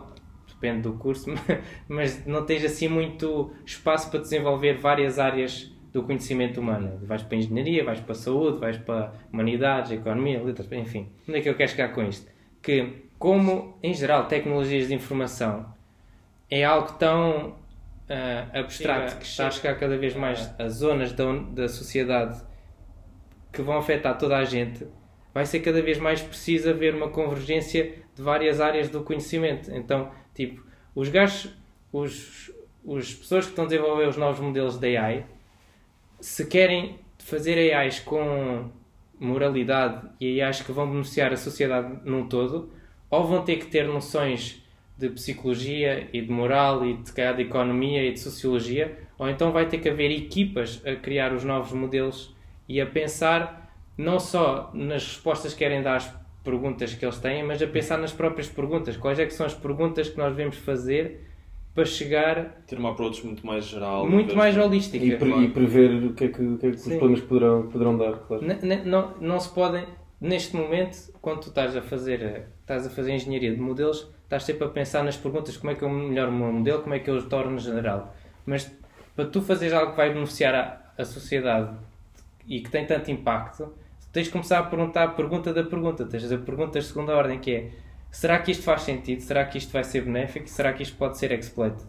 Depende do curso, mas não tens assim muito espaço para desenvolver várias áreas do conhecimento humano. Vais para a engenharia, vais para a saúde, vais para humanidades, economia, letras, enfim. Onde é que eu quero chegar com isto? Que, como em geral tecnologias de informação é algo tão ah, abstrato Chega- que está a chega- chegar cada vez mais a zonas da, da sociedade que vão afetar toda a gente, vai ser cada vez mais preciso haver uma convergência de várias áreas do conhecimento. Então, tipo, os gajos, os, os pessoas que estão a desenvolver os novos modelos de AI, se querem fazer AIs com moralidade e AIs que vão beneficiar a sociedade num todo, ou vão ter que ter noções de psicologia e de moral e de, de economia e de sociologia, ou então vai ter que haver equipas a criar os novos modelos e a pensar não só nas respostas que querem dar às perguntas que eles têm, mas a pensar nas próprias perguntas. Quais é que são as perguntas que nós devemos fazer para chegar Ter uma approach muito mais geral. muito mais de- holística? E, pre- e prever o que é que, o que, é que os problemas poderão, poderão dar, claro. N- n- não, não se podem, neste momento, quando tu estás a fazer, estás a fazer engenharia de modelos, estás sempre a pensar nas perguntas como é que eu melhoro o meu modelo, como é que eu o torno general. Mas para tu fazeres algo que vai beneficiar a, a sociedade e que tem tanto impacto, tens de começar a perguntar a pergunta da pergunta. Tens de fazer perguntas de segunda ordem, que é será que isto faz sentido? Será que isto vai ser benéfico? Será que isto pode ser exploited?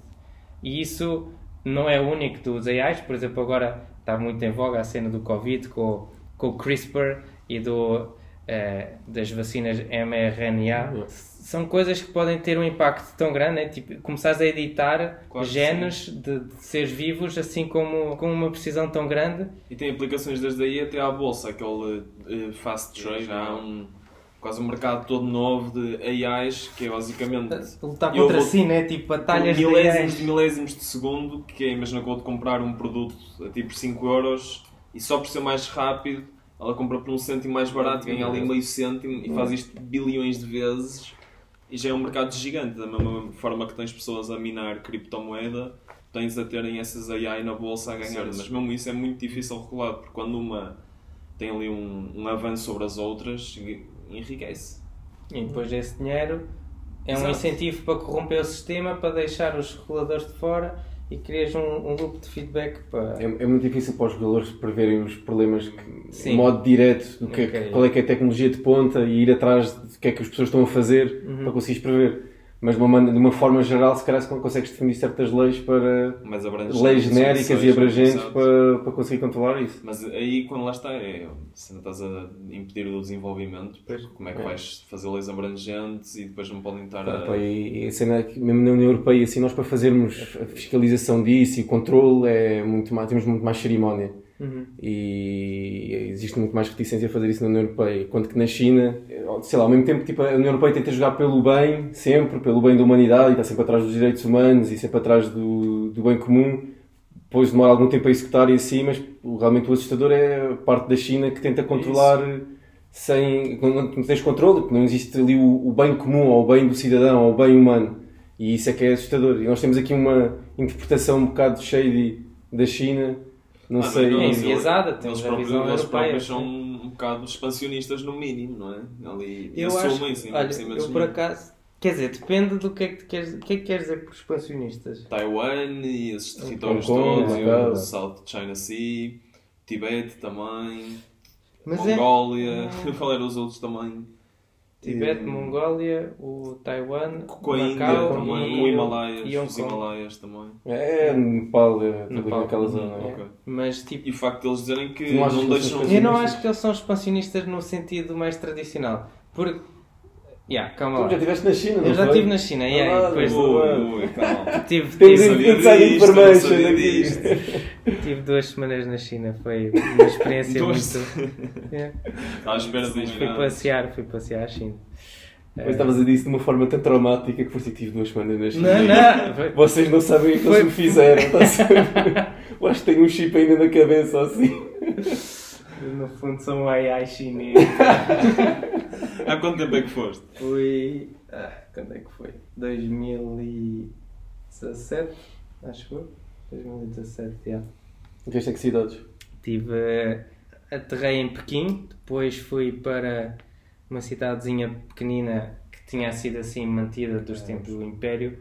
E isso não é o único dos AIs, por exemplo, agora está muito em voga a cena do Covid com, com o CRISPR e do, eh, das vacinas mRNA. São coisas que podem ter um impacto tão grande, né? tipo, começares a editar que genes de, de seres vivos assim como com uma precisão tão grande. E tem aplicações desde aí até à bolsa, aquele eh, fast trade. Há um, quase um mercado todo novo de AIs que é basicamente. Lutar contra vou- si, né? Tipo, batalhas de milésimos de milésimos de segundo, que é, imagina que eu vou-te comprar um produto a tipo 5 euros e só por ser mais rápido, ela compra por um cêntimo mais barato, ganha ali meio cêntimo e faz isto bilhões de vezes e já é um mercado gigante. Da mesma forma que tens pessoas a minar criptomoeda, tens a terem essas AI na bolsa a ganhar. Mas mesmo isso é muito difícil regular, porque quando uma tem ali um, um avanço sobre as outras, enriquece. E depois esse dinheiro é um Exato. incentivo para corromper o sistema, para deixar os reguladores de fora e crias um, um loop de feedback para. É, é muito difícil para os jogadores preverem os problemas que, Sim. de modo direto do que, é que- Ok. qual é que é a tecnologia de ponta e ir atrás do que é que as pessoas estão a fazer Uhum. para conseguires prever. Mas de uma, de uma forma geral, se calhar se consegues definir certas leis para leis genéricas e abrangentes para, para conseguir controlar isso. Mas aí, quando lá está, é, se não estás a impedir o desenvolvimento, Pois. como é que É. vais fazer leis abrangentes e depois não podem estar Pá, a... pá, e, e a cena é que mesmo na União Europeia, assim, nós para fazermos a fiscalização disso e o controle, é muito mais, temos muito mais cerimónia. Uhum. E existe muito mais reticência a fazer isso na União Europeia. Enquanto que na China, sei lá, ao mesmo tempo tipo, a União Europeia tenta jogar pelo bem, sempre, pelo bem da humanidade, e está sempre atrás dos direitos humanos e sempre atrás do, do bem comum. Depois demora algum tempo a executar e assim, mas realmente o assustador é a parte da China que tenta controlar sem. quando não tens controle, porque não existe ali o, o bem comum, ou o bem do cidadão, ou o bem humano. E isso é que é assustador. E nós temos aqui uma interpretação um bocado shady da China. Não Ah, sei. não, É eles- enviesada, eles temos a visão Eles europeia, próprios são um bocado expansionistas no mínimo, não é? Ali Eu acho, assumem-se, olha, eu por acaso, quer dizer, depende do que é que queres, o que é que queres dizer por expansionistas. Taiwan e esses territórios Hong Kong, todos, e o South China Sea, Tibete também, Mas é Mongólia, qual eram os outros também? Tibete, E- Mongólia, o Taiwan, Com a Índia Macau também, e, o Himalaias, e Hong os. Himalaias também. É, Nepal, é Nepal. naquela zona. É. é. Ok. Mas tipo, E o facto de eles dizerem que não não deixam. eu não acho que eles são expansionistas no sentido mais tradicional. Porque, yeah, calma Tu lá. já estiveste na China, não Eu já foi? estive na China, yeah, Ah, e depois boa. Ui, ui, calma. tive, Temos tive, tive duas semanas na China, foi uma experiência muito. Yeah. Estava à espera de Fui passear, fui passear à China. Mas estavas a dizer isso de uma forma tão traumática que foste tive duas semanas na China. Não, não. Vocês não sabem o que eles me fizeram, está a ver? Eu acho que tenho um chip ainda na cabeça assim. No fundo um AI chinês. Há quanto tempo é que foste? Fui. Ah, quando é que foi? 2017, acho que foi. 2017, já. Vieste a que cidades? Tive. eh, Aterrei em Pequim, depois fui para uma cidadezinha pequenina que tinha sido assim mantida dos tempos do Império, que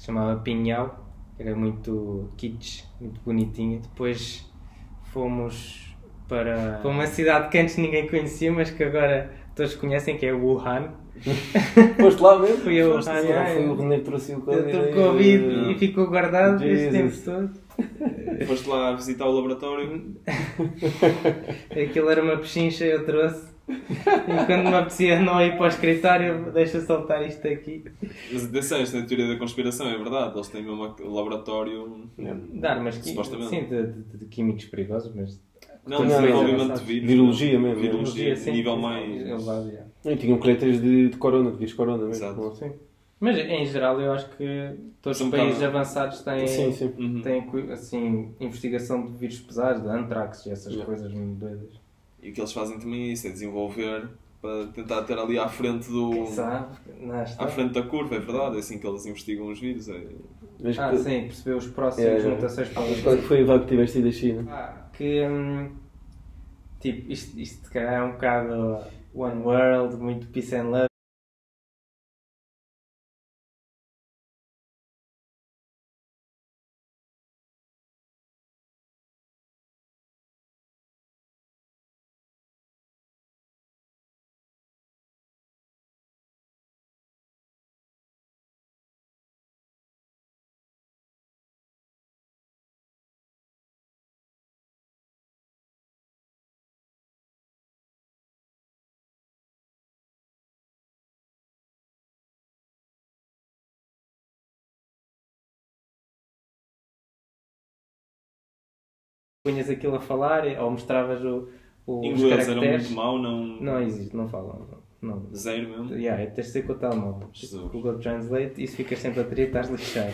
se chamava Pinhal, era muito kitsch, muito bonitinha. Depois fomos para, para uma cidade que antes ninguém conhecia, mas que agora todos conhecem, que é Wuhan. Foste lá mesmo? Fui eu, Foste, ah, não, é. foi o René que trouxe o Covid. Teve Covid e ficou guardado este tempo todo. Foste lá visitar o laboratório? Aquilo era uma pechincha, eu trouxe. E quando me apetecia não ir para o escritório, deixa soltar isto aqui. Mas atenção, isto é a teoria da conspiração, é verdade. Eles têm mesmo um laboratório. Dar umas qui- Supostamente. sim, de, de- de químicos perigosos, mas Não, Não, desenvolvimento não, de vírus. virologia mesmo. Virologia, sim, nível mais. elevado, já. E tinham coletas de, de corona, de vírus corona mesmo. Exato. Sim. Mas em geral eu acho que todos os países bocado- avançados têm, Sim, sim. Uhum. têm assim, investigação de vírus pesados, de antrax e essas Yeah. coisas muito doidas. E o que eles fazem também é isso, é desenvolver para tentar ter ali à frente do. Quem sabe? Não, está. À frente da curva, é verdade, é assim que eles investigam os vírus. É... Mas Ah, que- sim, perceber os próximos É, é. mutações para qual é que foi o que tiveste ido da China? Ah, que hum, tipo, isto, isto se calhar é um bocado One World, muito peace and love. Punhas aquilo a falar ou mostravas o, o, os Inglês era caracteres. muito mau, não. Não existe, não falam. Não. Zero mesmo. Yeah, é, tens de ser com o telemóvel. Jesus. Google Translate, isso ficas sempre a ter e estás lixado.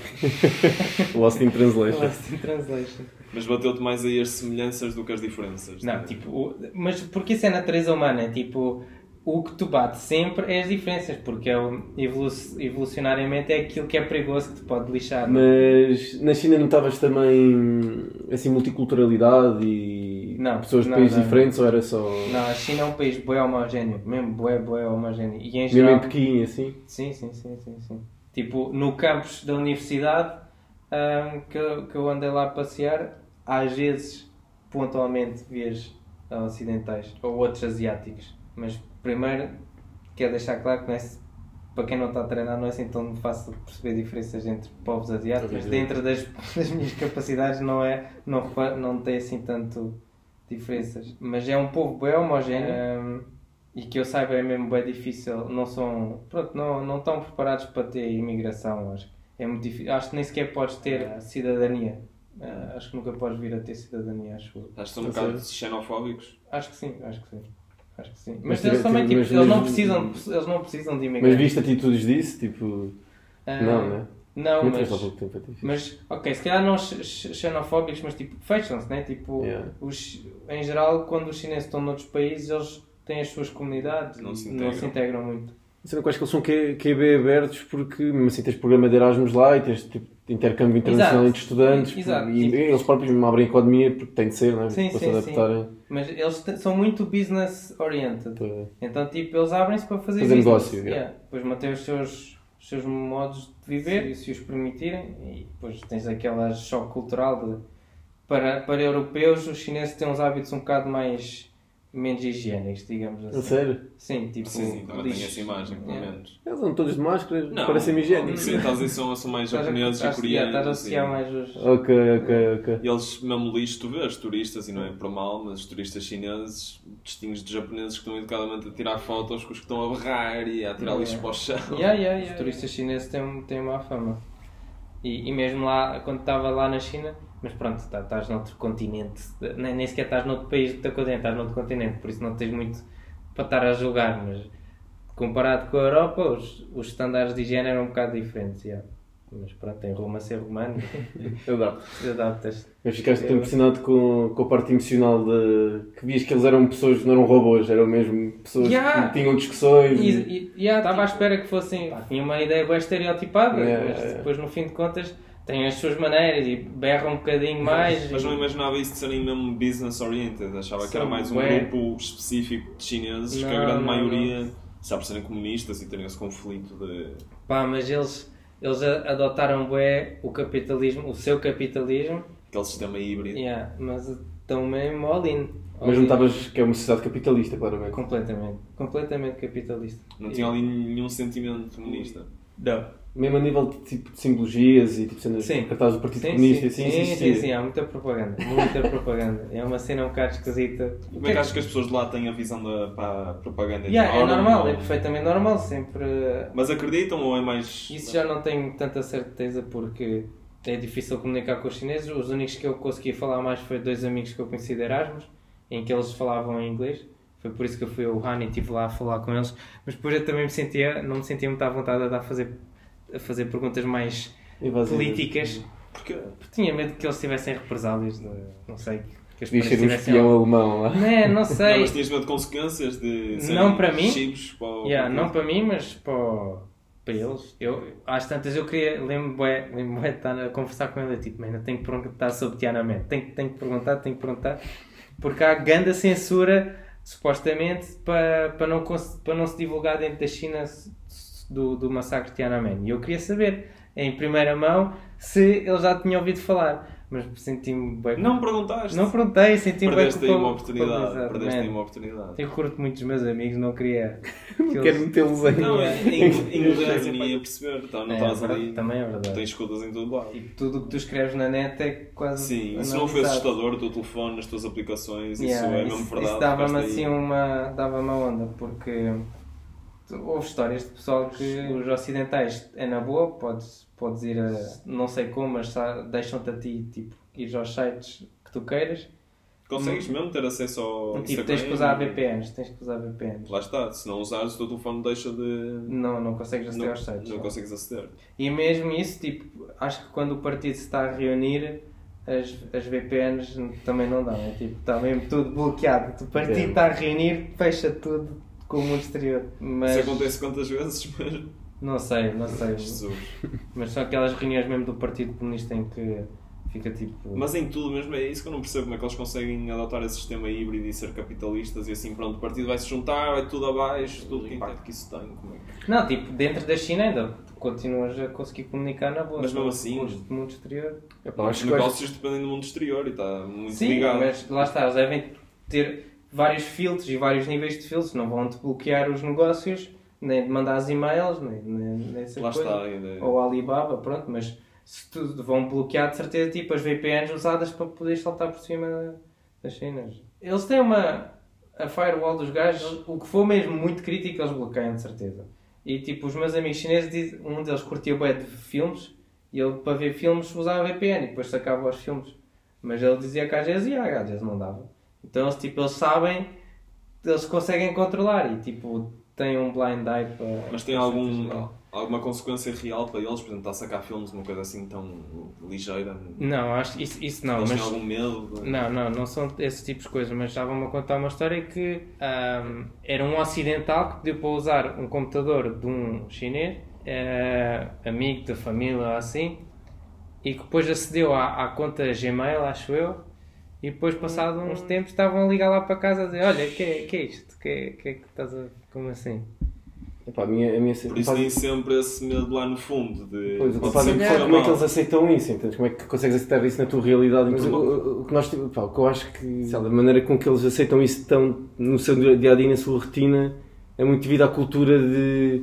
Lost in Translation. Lost in Translation. Mas bateu-te mais aí as semelhanças do que as diferenças. Não, tipo, o- mas porque isso é natureza humana, é tipo, o que tu bates sempre é as diferenças, porque é o, evolu evolucionariamente é aquilo que é perigoso que te pode lixar. Mas na China notavas também assim multiculturalidade e Não, pessoas de não, países não. diferentes ou era só Não, a China é um país bué homogéneo, mesmo bué, bué homogéneo. E em mesmo geral, em Pequim assim? Sim, sim, sim, sim, sim. Tipo, no campus da universidade ahm, que, eu- que eu andei lá a passear, às vezes, pontualmente, vias ocidentais ou outros asiáticos. Mas primeiro, quero deixar claro que não é, para quem não está a treinar, não é assim tão fácil perceber diferenças entre povos asiáticos. Dentro das, das minhas capacidades, não, é, não, não tem assim tanto diferenças. Mas é um povo bem homogéneo. ahm, e que eu saiba é mesmo bem difícil, não são, pronto, não, não estão preparados para ter imigração, acho. É muito difícil, acho que nem sequer podes ter a cidadania. Ah, acho que nunca podes vir a ter cidadania, acho. Acho que são um bocado xenofóbicos. Acho que sim, acho que sim. Acho que sim. Mas, Mas eles também, tipo, mas eles não precisam, eles não precisam de imigração. Mas viste atitudes disso? Tipo. Ah, não, né? Não, mas, é mas, ok, se calhar não xenofóbicos, mas tipo, fecham-se, né? Tipo, Yeah. os, em geral, quando os chineses estão noutros países, eles têm as suas comunidades Não e se não integram. se integram muito. Sendo que eu acho que eles são QB abertos porque mesmo assim tens programa de Erasmus lá e tens tipo, intercâmbio internacional Exato. entre estudantes Exato. e Tipo- eles próprios mesmo abrem economia porque tem de ser, né? Sim, para sim, se adaptarem. Mas eles são muito business oriented. para- Então, tipo, eles abrem-se para fazer, Fazer negócio, Yeah. yeah. Depois manter os seus, os seus modos de viver, se, os permitirem. E depois tens aquele choque cultural de... Para, para europeus, os chineses têm uns hábitos um bocado mais... Menos higiênicos, digamos A assim. sério? Sim, tipo... Sim, também lixo. tenho essa imagem, pelo Yeah. menos. Eles andam todos de máscara, Não, parecem higiênicos. Sim, estás a dizer são, são mais a- japoneses e coreanos. Estás a assim. associar mais os... Ok, ok, ok. E eles, mesmo lixo, tu vês turistas, e não é por mal, mas os turistas chineses, distingues de japoneses que estão educadamente a tirar fotos com os que estão a berrar e a tirar lixo Yeah. para o chão. Yeah, yeah, yeah. Os turistas chineses têm, têm má fama. E, e mesmo lá, quando estava lá na China, mas pronto, tá- estás noutro continente, nem, nem sequer estás noutro país do teu continente, estás noutro continente, por isso não tens muito para estar a julgar, mas comparado com a Europa, os, os estándares de higiene eram um bocado diferentes. yeah. Mas pronto, em Roma ser romano, Adapto. adaptas. Mas ficaste tão impressionado com, com a parte emocional de que vias que eles eram pessoas, não eram robôs, eram mesmo pessoas Yeah. que tinham discussões. E, e, e ah, estava à espera que fossem. tinha uma ideia bem estereotipada, Yeah, mas yeah. depois no fim de contas têm as suas maneiras e berram um bocadinho mais. Mas e- não imaginava isso de serem mesmo business oriented. Achava que era mais um bué. grupo específico de chineses que a Não, grande não, maioria sabe serem comunistas e terem esse conflito de. Pá, mas eles, eles adotaram bué o capitalismo, o seu capitalismo, aquele sistema híbrido. yeah, mas estão mesmo all in. All Mas não estavas que é uma sociedade capitalista, claramente. Completamente, completamente capitalista. Não tinha ali nenhum sentimento comunista. Não. Mesmo a nível de, tipo, de simbologias e tipo, cenas Sim. cartazes do Partido Sim, Comunista, sim, assim, sim, isso sim, existia. sim, há muita propaganda, muita propaganda. É uma cena um bocado esquisita. Como é que achas que as pessoas de lá têm a visão da pá, a propaganda? Yeah, é normal, ou- é perfeitamente normal, sempre. Mas acreditam ou é mais. Isso já não tenho tanta certeza porque é difícil comunicar com os chineses. Os únicos que eu conseguia falar mais foi dois amigos que eu conheci de Erasmus, em que eles falavam em inglês. Foi por isso que eu fui ao Han e estive lá a falar com eles. Mas depois eu também me sentia, não me sentia muito à vontade a, dar a, fazer, a fazer perguntas mais políticas. Porque Porque tinha medo que eles tivessem represálias, de- não sei. Que as ser um espião alemão lá. Não, é, não Não, sei. mas tinhas medo de consequências de Não para mim. para o- Yeah, não para mim, mas para, o- para eles. Eu, às tantas eu queria, lembro-me bué de estar a conversar com ele, tipo, eu tenho que perguntar sobre Tiananmen, tenho, tenho que perguntar, tenho que perguntar, porque há grande censura, supostamente, para, para, não, para não se divulgar dentro da China do, do massacre de Tiananmen. E eu queria saber, em primeira mão, se eles já tinham ouvido falar, mas senti-me bem... Não perguntaste. Não perguntei, senti-me bem Perdeste aí uma oportunidade. Perdeste aí uma oportunidade. Eu curto muito os meus amigos, não queria. que Quero eles- metê-los aí. Não, inglês eu nem ia perceber. Tá, não É, estás verdade, ali. Também é verdade. Tens escudas em todo lado. E tudo o que tu escreves na net é quase. Sim, isso não foi assustador, o teu telefone, as tuas aplicações, Yeah, isso é isso, mesmo verdade. Isso dava-me assim aí. uma, dava uma onda, porque houve histórias de pessoal que os ocidentais é na boa, podes, podes ir a não sei como, mas deixam-te a ti tipo, ir aos sites que tu queiras. Consegues mesmo ter acesso ao tipo, Instagram? tens que usar VPNs, tens que usar VPNs. Lá está, se não usares, o teu telefone deixa de. Não, não consegues aceder Não, aos sites. não não. consegues aceder. E mesmo isso, tipo, acho que quando o partido se está a reunir, as, as VPNs também não dão. É tipo, está mesmo tudo bloqueado. O partido Entendo. está a reunir, fecha tudo com o mundo exterior. Mas Isso acontece quantas vezes? Mas. não sei, não sei. Jesus. Mas são aquelas reuniões mesmo do Partido Comunista em que fica tipo. Mas em tudo mesmo é isso que eu não percebo como é que eles conseguem adotar esse sistema híbrido e ser capitalistas e assim pronto, o partido vai se juntar, vai tudo abaixo, tudo o impacto que isso tem. Como é que... Não, tipo, dentro da China ainda continuas a conseguir comunicar na boa. Mas mesmo assim- o mundo exterior. Epá, acho Os negócios dependem do mundo exterior e está muito Sim, ligado. mas lá está, eles devem ter vários filtros e vários níveis de filtros, não vão-te bloquear os negócios, nem de mandar as e-mails, nem, nem, nem essa Lá coisa. está ainda. Ou Alibaba, pronto, mas se tu, vão bloquear de certeza tipo as VPNs usadas para poder saltar por cima das Chinas. Eles têm uma. A firewall dos gajos, o que for mesmo muito crítico, eles bloqueiam de certeza. E tipo, os meus amigos chineses, um deles curtia bem de filmes e ele para ver filmes usava VPN e depois sacava os filmes. Mas ele dizia que às vezes ia, às vezes não dava. Então eles, tipo, eles sabem, eles conseguem controlar e tipo, têm um blind eye para. Mas tem algum, certas- alguma consequência real para eles? Por exemplo, está a sacar filmes uma coisa assim tão ligeira? Não, acho isso, isso não, eles mas. têm algum medo? Não, não, não são esses tipos de coisas, mas estavam-me a contar uma história que ahm, era um ocidental que pediu para usar um computador de um chinês, eh, amigo da família ou assim, e que depois acedeu à, à conta Gmail, acho eu, e depois, passado uns tempos, estavam a ligar lá para casa a dizer: Olha, que, é- que é isto? Que, é- que é que estás a. Como assim? Epá, a minha, a minha Por isso tem sempre esse medo lá no fundo de. Pois, o que pode é que como é que mal. eles aceitam isso, entendes? Como é que consegues aceitar isso na tua realidade? Mas o, o- o que nós, pá, o que eu acho que, sei lá, a maneira com que eles aceitam isso tão no seu dia a dia, na sua rotina, é muito devido à cultura de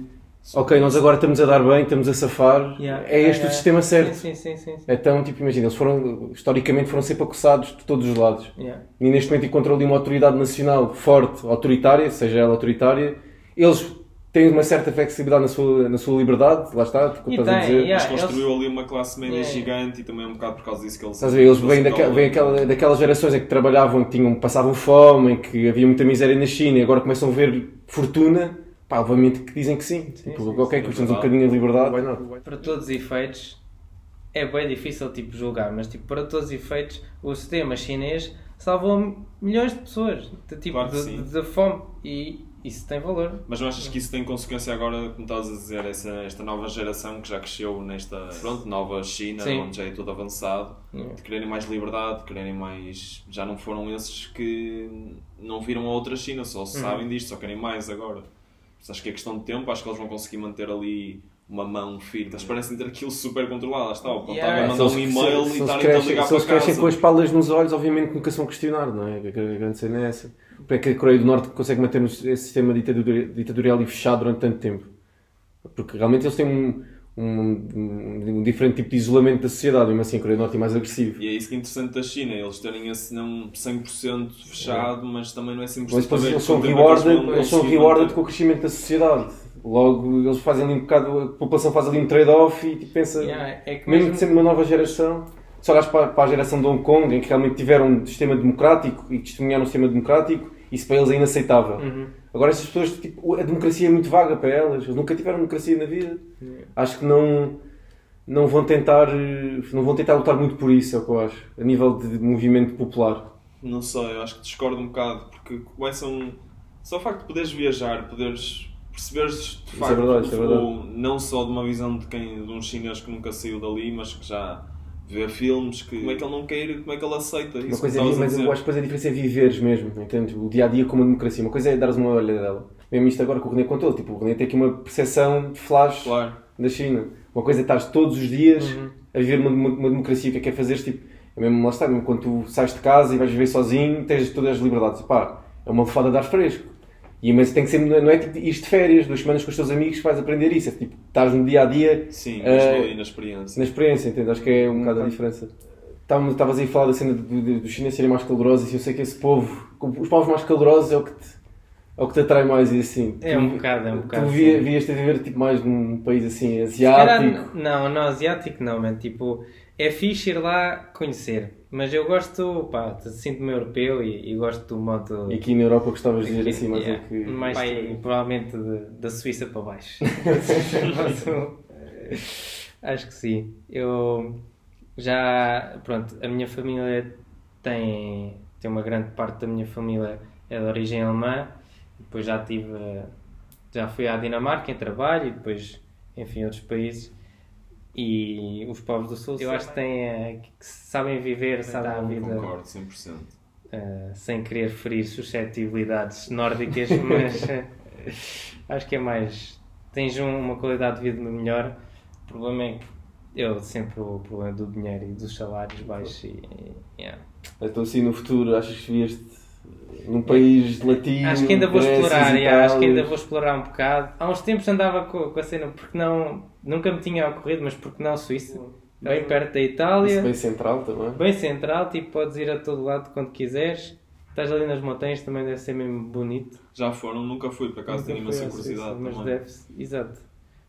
ok, nós agora estamos a dar bem, estamos a safar, Yeah, é este yeah, o sistema certo. Sim, sim, sim. sim. É tão, tipo, imagina, eles foram, historicamente foram sempre acossados de todos os lados. Yeah. E neste momento encontram ali uma autoridade nacional forte, autoritária, seja ela autoritária. Eles têm uma certa flexibilidade na sua, na sua liberdade, lá está, E estás a tem, dizer. yeah. Mas eles- construiu ali uma classe média Yeah. gigante e também é um bocado por causa disso que eles. Estás a ver? Eles vêm, eles daquela, vêm aquela, daquelas gerações em que trabalhavam, que tinham, passavam fome, em que havia muita miséria na China e agora começam a ver fortuna. Pá, obviamente que dizem que sim. Sim, tipo, sim, ok, é um bocadinho de liberdade, vai não. Para todos os efeitos, é bem difícil tipo, julgar, mas tipo, para todos os efeitos, o sistema chinês salvou milhões de pessoas de, tipo, Claro de, de fome e isso tem valor. Mas não achas que isso tem consequência agora, como estás a dizer, essa, esta nova geração que já cresceu nesta pronto, nova China, Sim. onde já é tudo avançado, Yeah. de quererem mais liberdade, de quererem mais. Já não foram esses que não viram a outra China, só Uhum. sabem disto, só querem mais agora. Mas acho que é questão de tempo, acho que eles vão conseguir manter ali uma mão firme. Eles parecem ter aquilo super controlado, lá está, o contábil Yeah. mandar um Se eles- e-mail se e estarem a crescem- ligar se eles para crescem casa. com as palas nos olhos, obviamente nunca são questionar, não é? A grande cena é essa. É que a Coreia do Norte consegue manter esse sistema ditadura- ditatorial e fechado durante tanto tempo? Porque realmente eles têm um, um, um- um diferente tipo de isolamento da sociedade, mesmo assim a Coreia do Norte é mais agressivo. E é isso que é interessante da China, eles terem esse não 100% fechado, mas também não é 100% Mas depois aberto. eles são é rewarded, eles são rewarded com o crescimento da sociedade. Logo, eles fazem ali um bocado, a população faz ali um trade-off e tipo, pensa, Yeah, é que mesmo mesmo- sendo uma nova geração, se olhas para, para a geração de Hong Kong, em que realmente tiveram um sistema democrático e testemunharam um sistema democrático, isso para eles é inaceitável. Uhum. Agora, essas pessoas, tipo, a democracia é muito vaga para elas, eles nunca tiveram democracia na vida. Acho que não, não, vão tentar, não vão tentar lutar muito por isso, é o que eu acho, a nível de movimento popular. Não sei, eu acho que discordo um bocado, porque começam. Só o facto de poderes viajar, poderes perceberes de Isso é facto verdade, é não só de uma visão de quem de um chinês que nunca saiu dali, mas que já vê filmes, que como é que ele não quer, como é que ele aceita isso Uma coisa que é, mas dizer. eu acho que depois a diferença é viveres mesmo, entendes? O dia a dia como a democracia. Uma coisa é dares uma olhada dela. Mesmo isto agora que o René contou, tipo, o René tem aqui uma percepção de flash Claro. da China. Uma coisa é estar todos os dias Uhum. a viver uma, uma, uma democracia. O que é que é fazeres? Tipo, é mesmo lá está, mesmo quando tu sais de casa e vais viver sozinho, tens todas as liberdades. Pá, é uma fada de ar fresco. E, mas tem que ser, não é tipo ir de férias, duas semanas com os teus amigos vais aprender isso. É tipo, estás no dia a dia Sim, ali na experiência. na experiência, entende? Acho que é um bocado a diferença. Estavas aí a falar da cena do, do, dos chineses serem mais calorosos e eu sei que esse povo, os povos mais calorosos é o que te, é o que te atrai mais e assim. É Tu- um bocado, é um bocado, Tu vias-te a viver tipo, mais num país assim asiático. não, não, asiático não, man. Tipo, é fixe ir lá conhecer. Mas eu gosto, pá, sinto-me europeu e, e gosto do modo. E aqui na Europa gostavas de dizer assim mais Yeah, um que. mais pai, provavelmente da Suíça para baixo. Mas, Acho que sim. Eu já, pronto, a minha família tem, tem uma grande parte da minha família é de origem alemã. Depois já tive, já fui à Dinamarca em trabalho e depois, enfim, outros países. E os povos do Sul, eu acho que têm, eh, que sabem viver, sabem a vida. Concordo, 100%. Uh, sem querer ferir suscetibilidades nórdicas, mas uh, acho que é mais. Tens um- uma qualidade de vida melhor. O problema é que eu sempre o problema do dinheiro e dos salários baixos. E, e- yeah. Então assim no futuro achas que vieste num país latino? Acho que ainda vou explorar, yeah, acho que ainda vou explorar um bocado. Há uns tempos andava com, com a cena, porque não. Nunca me tinha ocorrido, mas porque não Suíça? Bem perto da Itália. Isso bem central também. Bem central, tipo, podes ir a todo lado quando quiseres. Estás ali nas montanhas, também deve ser mesmo bonito. Já foram, nunca fui, por acaso tenho imensa curiosidade Suíça, mas deve Exato.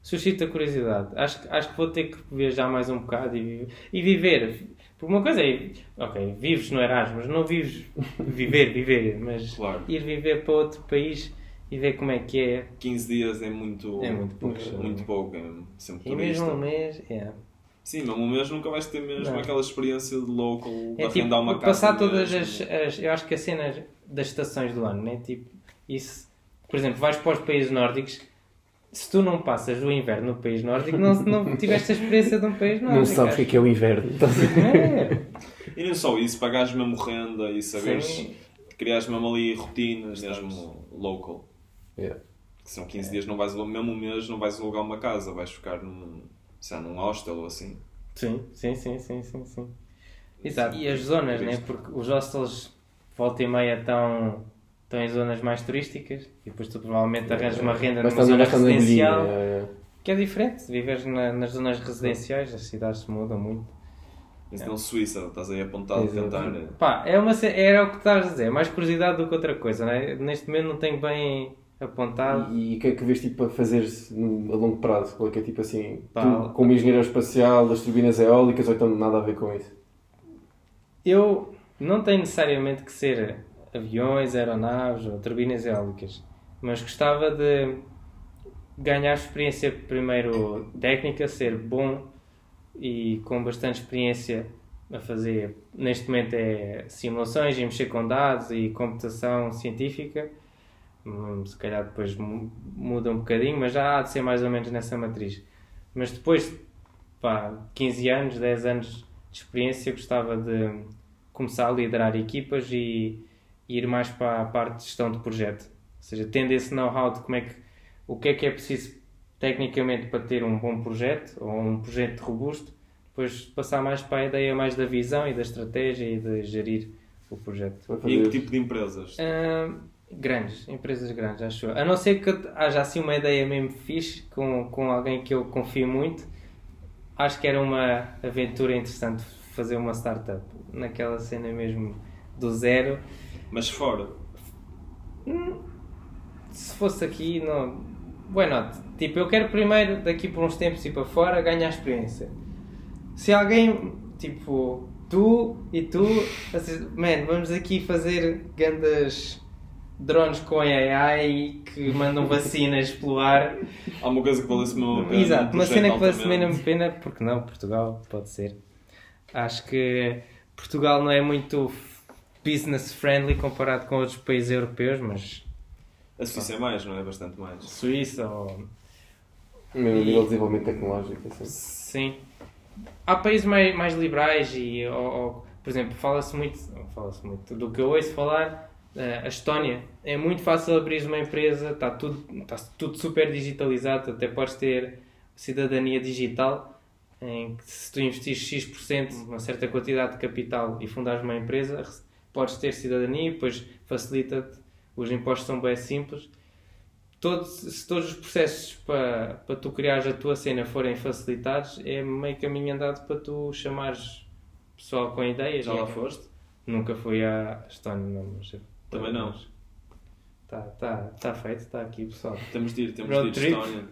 Suscita curiosidade. Acho, que- acho que vou ter que viajar mais um bocado e, e viver. Porque uma coisa é, ok, vives no Erasmus, não vives viver, viver, mas Claro. ir viver para outro país e ver como é que é. 15 dias é muito, É muito pouco. muito pouco, é sempre E turista. mesmo um mês, é. Sim, mesmo um mês nunca vais ter mesmo Não. aquela experiência de local, de É tipo, arrendar uma casa. passar todas as, as- Eu acho que a cena das estações do ano, né? Tipo, isso. Por exemplo, vais para os países nórdicos. Se tu não passas o inverno no país nórdico, não, não tiveste a experiência de um país nórdico. Não sabes o que é, que é o inverno. É, E não só isso, pagares mesmo renda e saberes, sim. criares mesmo ali rotinas, mesmo local. Yeah. Que são 15 dias, não vais, mesmo um mês não vais alugar uma casa, vais ficar num, sei lá, num hostel ou assim. Sim, sim, sim, sim, sim, sim. Exato. E as zonas, né? Porque os hostels, volta e meia, estão, estão em zonas mais turísticas e depois tu provavelmente arranjas uma renda numa zona residencial. é, é. Que é diferente, viveres na- nas zonas residenciais, as cidades se mudam muito. Mas não Suíça, estás aí apontado a Exato. tentar. né? Pá, é uma, era o que estavas a dizer, é mais curiosidade do que outra coisa, né? Neste momento não tenho bem apontado. E, o que é que vês tipo, a fazer a longo prazo? Qual é que é tipo assim, Pá, tu, como engenheiro espacial, das turbinas eólicas ou então nada a ver com isso? Eu não tenho necessariamente que ser aviões, aeronaves ou turbinas eólicas, mas gostava de ganhar experiência primeiro técnica, ser bom e com bastante experiência a fazer, neste momento é simulações e mexer com dados e computação científica. Hum, Se calhar depois mu- muda um bocadinho, mas já há de ser mais ou menos nessa matriz. Mas depois, pá, 15 anos, 10 anos de experiência, gostava de começar a liderar equipas e ir mais para a parte de gestão de projeto. Ou seja, tendo esse know-how de como é que, o que é que é preciso tecnicamente para ter um bom projeto ou um projeto robusto, depois passar mais para a ideia mais da visão e da estratégia e de gerir o projeto. E em que tipo de empresas? Ah, grandes, empresas grandes, acho eu. A não ser que haja assim uma ideia mesmo fixe com, com alguém que eu confio muito, acho que era uma aventura interessante fazer uma startup naquela cena mesmo do zero. Mas fora. Se fosse aqui, não. Why not? Tipo, eu quero primeiro, daqui por uns tempos ir para fora, ganhar experiência. Se alguém, tipo, tu e tu, assim, man, vamos aqui fazer grandes drones com AI que mandam vacinas pelo ar. Há uma coisa que valesse mesmo a pena. Exato, um uma cena que valesse menos a pena, porque não, Portugal pode ser. Acho que Portugal não é muito business friendly comparado com outros países europeus, mas A Suíça é mais, não é? Bastante mais. Suíça ou Mesmo nível de desenvolvimento tecnológico. Assim. Sim. Há países mais, mais liberais e, ou, ou, por exemplo, fala-se muito, fala-se muito do que eu ouço falar, eh, a Estónia. É muito fácil abrir uma empresa, está tudo, está tudo super digitalizado, até podes ter cidadania digital, em que se tu investires X%, uma certa quantidade de capital e fundares uma empresa, podes ter cidadania e depois facilita-te, os impostos são bem simples todos, se todos os processos para, para tu criares a tua cena forem facilitados, é meio caminho andado para tu chamares pessoal com ideias. Já lá foste? Nunca fui à Estónia, não, mas... Também não. Está tá, tá feito, está aqui pessoal. Temos de ir, temos Road de ir trip. Estónia.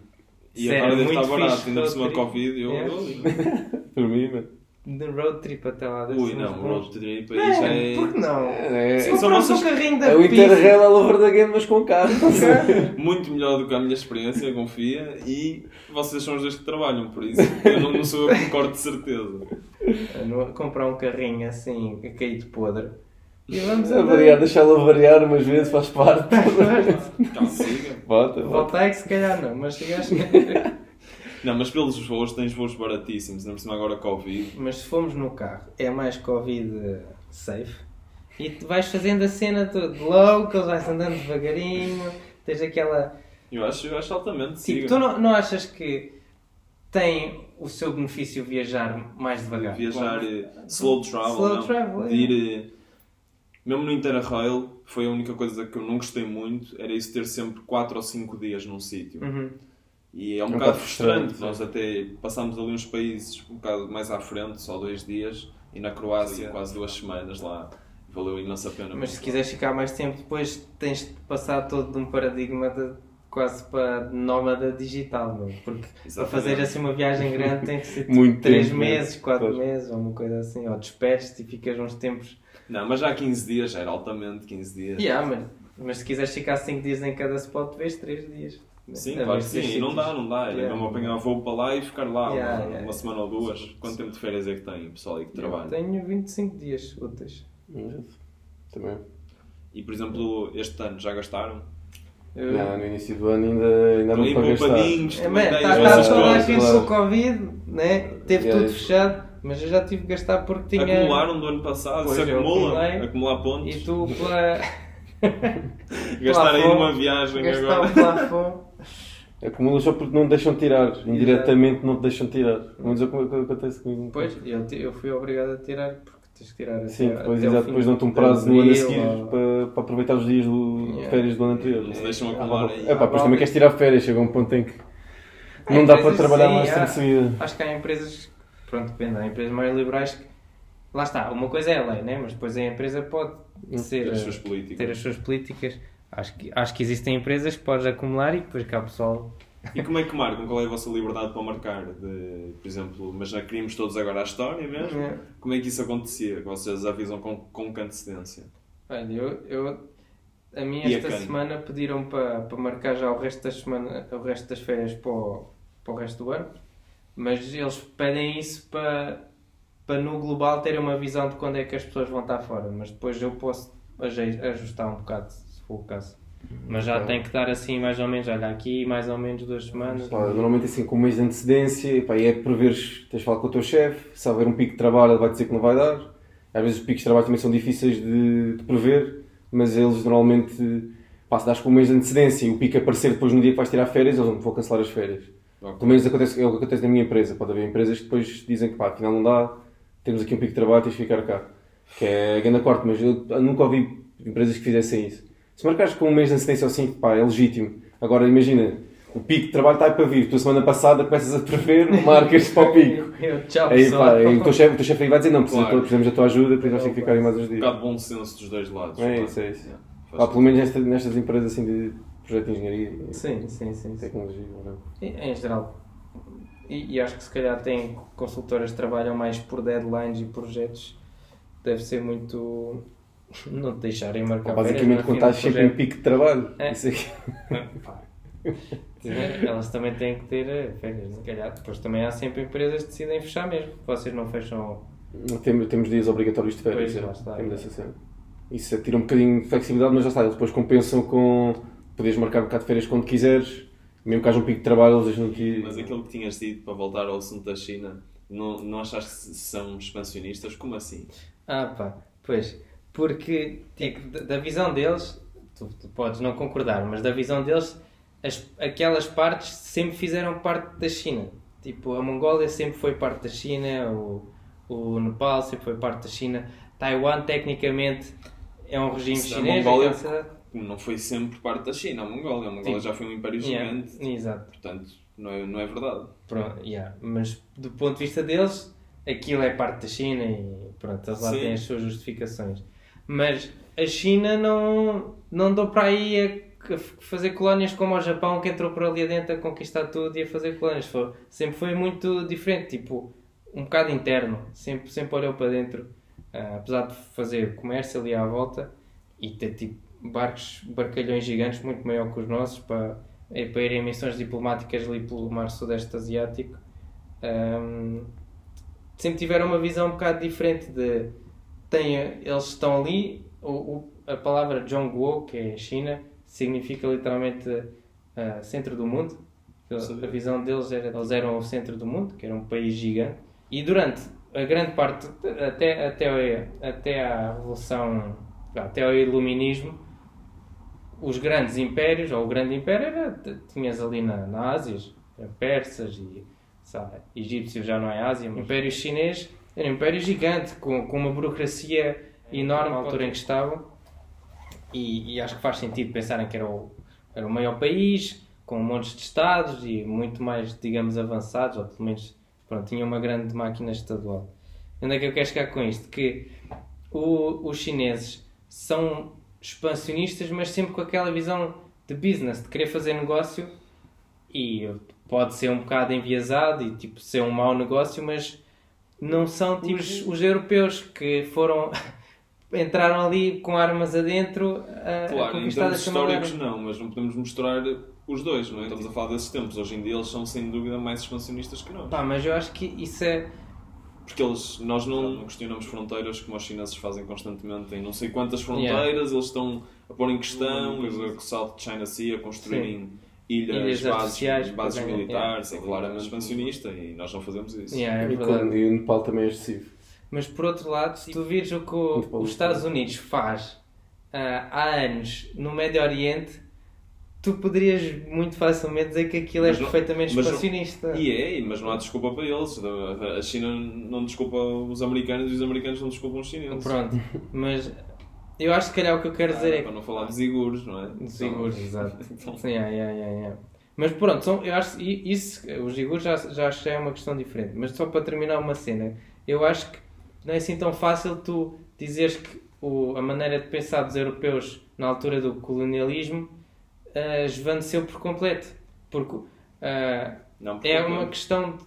E Sério, agora deve estar barato, fixe, ainda por cima de. Covid. Eu, Yeah. eu- Por mim, mano. De road trip até lá. Ui, não, bons- road trip aí já É, é. por que não? É, Sim, é, um carrinho da é o. Interrail all over the game, mas com carro. Muito melhor do que a minha experiência, confia. E vocês são os dois que trabalham, por isso eu não, não sou eu que me corto de certeza. No- Comprar um carrinho assim, a cair de podre. E vamos A variar, deixá-la variar umas vezes faz parte. Consiga. Bota, bota. Voltar é que se calhar não, mas chegaste. Não, mas pelos voos tens voos baratíssimos, não por cima agora Covid. Mas se formos no carro, é mais Covid eh, safe. E tu vais fazendo a cena toda de locals, vais andando devagarinho, tens aquela. Eu acho, eu acho altamente. Tipo, siga. tu não, não achas que tem o seu benefício viajar mais devagar? Viajar eh, slow travel, Slow não. travel, é. de ir. eh, Mesmo no Interrail, foi a única coisa que eu não gostei muito, era isso ter sempre 4 ou 5 dias num sítio. Uhum. E é um, um bocado bocado frustrante. frustrante, Nós até passámos ali uns países um bocado mais à frente, só dois dias, e na Croácia quase duas semanas lá. Valeu imensa pena. Mas se quiseres ficar mais tempo, depois tens de passar todo de um paradigma de quase para nómada digital, meu. porque para Exatamente. fazer assim uma viagem grande tem que ser Muito 3 tempo, né? meses, 4 Pois. meses, ou uma coisa assim, ou despedes e ficas uns tempos Não, mas já há 15 dias, já era altamente 15 dias. Yeah, mas, mas se quiseres ficar 5 dias em cada spot, vês 3 dias. Sim, É, claro que sim. E não dá, não dá. Era Yeah. mesmo apanhar voo para lá e ficar lá Yeah, uma, yeah, uma semana ou duas. Quanto tempo de férias é que tem o pessoal aí que Eu trabalha? tenho 25 dias úteis. Também. E por exemplo, este ano já gastaram? Eu- Não, no início do ano ainda, ainda não para gastar. poupadinhos, É, tá, tá toda a gente claro. com Covid, né? Teve Yeah, tudo isso. fechado, mas eu já tive que gastar porque tinha. Acumularam do ano passado, Pois, se eu acumula, acumulei. acumular pontos. E tu pela. Gastar aí numa viagem gastar agora. um plafond. Acumulas só porque não te deixam tirar. Indiretamente não te deixam tirar. Vamos dizer como é que acontece comigo. Pois, eu, eu fui obrigado a tirar porque tens que tirar Sim, até, depois, até o exato, fim depois dão-te um prazo no ano a seguir ou- para, para aproveitar os dias do, de Yeah. férias do ano anterior. Não se deixam acumular aí. É pá, depois também queres tirar férias, chega um ponto em que Há não dá para trabalhar sim, mais há. tempo de seguida. Acho que há empresas, pronto, depende, há empresas mais liberais que. Lá está, uma coisa é a lei, né? mas depois a empresa pode ser, Ter as eh, suas políticas. ter as suas políticas. Acho que, acho que existem empresas que podes acumular e depois cá pessoal. E como é que marcam? Qual é a vossa liberdade para marcar? De, por exemplo, mas já queríamos todos agora a história mesmo? É. Como é que isso acontecia? Vocês avisam com, com que antecedência? Olha, eu, eu A mim a esta quem? semana pediram para, para marcar já o resto, das semana, o resto das férias para o, para o resto do ano, mas eles pedem isso para, para no global terem uma visão de quando é que as pessoas vão estar fora, mas depois eu posso ajustar um bocado, se for o caso. Mas já tem que estar assim mais ou menos, olha, aqui mais ou menos duas semanas. Pá, normalmente assim com um mês de antecedência, pá, e é preveres, tens de falar com o teu chefe, se houver um pico de trabalho ele vai dizer que não vai dar. Às vezes os picos de trabalho também são difíceis de, de prever, mas eles normalmente, pá, se dás com um mês de antecedência e o pico aparecer depois no dia que vais tirar férias, eles não vão cancelar as férias. Ok. Pelo menos acontece, é o que acontece na minha empresa. Pode haver empresas que depois dizem que pá, afinal não dá, temos aqui um pico de trabalho, tens de ficar cá. Que é a grande corte, mas eu nunca ouvi empresas que fizessem isso. Se marcares com um mês de antecedência assim, pá, é legítimo. Agora imagina, o pico de trabalho está aí para vir, tu a semana passada começas a prever, marcas para o pico. Eu, tchau, Aí, pessoal. pá, aí o teu chefe, o teu chefe aí vai dizer, não, precisamos, Claro. precisamos da tua ajuda, por isso vais ter que ficar aí mais uns Um dias. bocado de bom senso dos dois lados. É claro. isso, é isso. Pá, pelo menos nesta- nestas empresas assim de projeto de engenharia e Sim, sim, sim. sim. tecnologia. whatever. Em em geral. E, e acho que se calhar tem consultoras que trabalham mais por deadlines e projetos. Deve ser muito. Não te deixarem marcar Basicamente, férias quando estás sempre em pico de trabalho. É. Isso aqui. Elas também têm que ter eh, férias, se calhar. Depois também há sempre empresas que decidem fechar mesmo. Vocês não fecham. Temos, temos dias obrigatórios de férias. Pois, é. está, temos é. essa cena. Isso tira um bocadinho de flexibilidade, mas já está. Eles depois compensam com. Poderes marcar um bocado de férias quando quiseres. Mesmo que haja um pico de trabalho, eles deixam que. Mas aquilo que tinhas dito para voltar ao assunto da China, não, não achaste que são expansionistas? Como assim? Ah, pá, pois. Porque que da- visão deles, tu, tu podes não concordar, mas da visão deles, as, aquelas partes sempre fizeram parte da China. Tipo, a Mongólia sempre foi parte da China, o, o Nepal sempre foi parte da China. Taiwan, tecnicamente, é um regime Se a chinês. Mongólia- Não foi sempre parte da China, a Mongólia. A Mongólia Sim. já foi um império Yeah, gigante, exato. portanto, não é, não é verdade. Pronto, yeah. Mas do ponto de vista deles, aquilo é parte da China e pronto, eles lá Sim. têm as suas justificações. Mas a China não, não andou para aí a, fazer colónias como o Japão, que entrou por ali adentro a conquistar tudo e a fazer colónias. Foi, sempre foi muito diferente, tipo, um bocado interno. Sempre, sempre olhou para dentro, ah, apesar de fazer comércio ali à volta e ter tipo barcos, barcalhões gigantes muito maior que os nossos para, eh, para irem em missões diplomáticas ali pelo mar sudeste asiático. Ahm, sempre tiveram uma visão um bocado diferente de tem, eles estão ali o, o- a palavra Zhongguo que é China significa literalmente ah, centro do mundo. A visão deles era eles eram o centro do mundo que era um país gigante. E durante a grande parte até até até à revolução até ao iluminismo os grandes impérios, ou o grande império, era, tinhas ali na, na Ásia, persas e sabe, egípcios já não é Ásia, mas império chinês era um império gigante, com, com uma burocracia enorme na altura em que estavam, e, e acho que faz sentido pensarem que era o, era o maior país, com montes de estados e muito mais, digamos, avançados, ou pelo menos pronto, tinha uma grande máquina estadual. Onde é que eu quero chegar com isto? Que o- os chineses são expansionistas, mas sempre com aquela visão de business, de querer fazer negócio e pode ser um bocado enviesado e tipo ser um mau negócio, mas não são tipo os, os europeus que foram entraram ali com armas adentro a, Claro, em conquistar termos históricos não, mas não podemos misturar os dois, não é? Estamos a falar desses tempos. Hoje em dia eles são sem dúvida mais expansionistas que nós. Pá, mas eu acho que isso é Porque eles, nós não, não questionamos fronteiras como os chineses fazem constantemente em não sei quantas fronteiras, eles estão a pôr em questão o South China Sea, a construírem ilhas, Ilhas bases, bases ganhar- militares, é claramente expansionista e nós não fazemos isso. Yeah, é E, como- e o Nepal também é excessivo. Mas por outro lado, se tu vires o que o- bom. os Estados Unidos faz ah, há anos no Médio Oriente, tu poderias muito facilmente dizer que aquilo é Mas não- perfeitamente expansionista. E é, mas não há desculpa para eles. A China não desculpa os americanos e os americanos não desculpam os chineses. Pronto, mas eu acho que se calhar o que eu quero dizer é Para não falar de ziguros, não é? Zigurs, exato. Então, Sim, yeah, yeah, yeah, yeah. Mas pronto, são, eu acho que isso, os Igurs já, já acho que é uma questão diferente. Mas só para terminar uma cena, eu acho que não é assim tão fácil tu dizeres que o, a maneira de pensar dos europeus na altura do colonialismo ah, esvaneceu por completo. Porque ah, não, porque é uma questão de-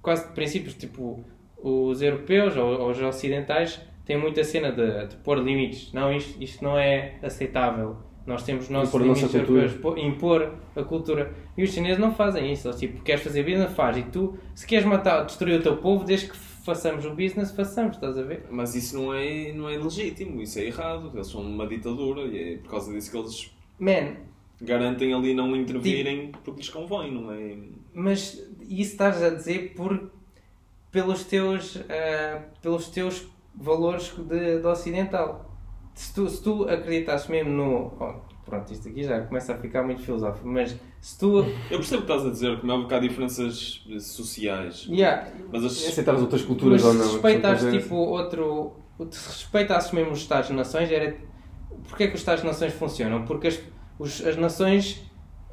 quase de princípios. Tipo, os europeus ou, ou os ocidentais têm muita cena de, de pôr limites. Não, isto, isto não é aceitável. Nós temos os nossos Impor limites europeus, pô- impor a cultura. E os chineses não fazem isso. Eles, tipo, queres fazer business, faz. E tu, se queres matar, destruir o teu povo, desde que façamos o business, façamos, estás a ver? Mas isso não é, não é legítimo, isso é errado. Eles são uma ditadura e é por causa disso que eles Man, garantem ali não intervirem porque lhes convém, não é? mas isso estás a dizer por, pelos, teus, ah, pelos teus valores de, de ocidental. Se tu, se tu acreditasses mesmo no. oh, pronto, isto aqui já começa a ficar muito filosófico, mas se tu. Eu percebo o que estás a dizer, como é que há diferenças sociais. Yeah, Mas as, Aceitar as outras mas culturas se ou não. respeitasses São tipo outro. Se respeitasses mesmo os Estados-nações, era. Porquê que os Estados-nações funcionam? Porque as, os- as nações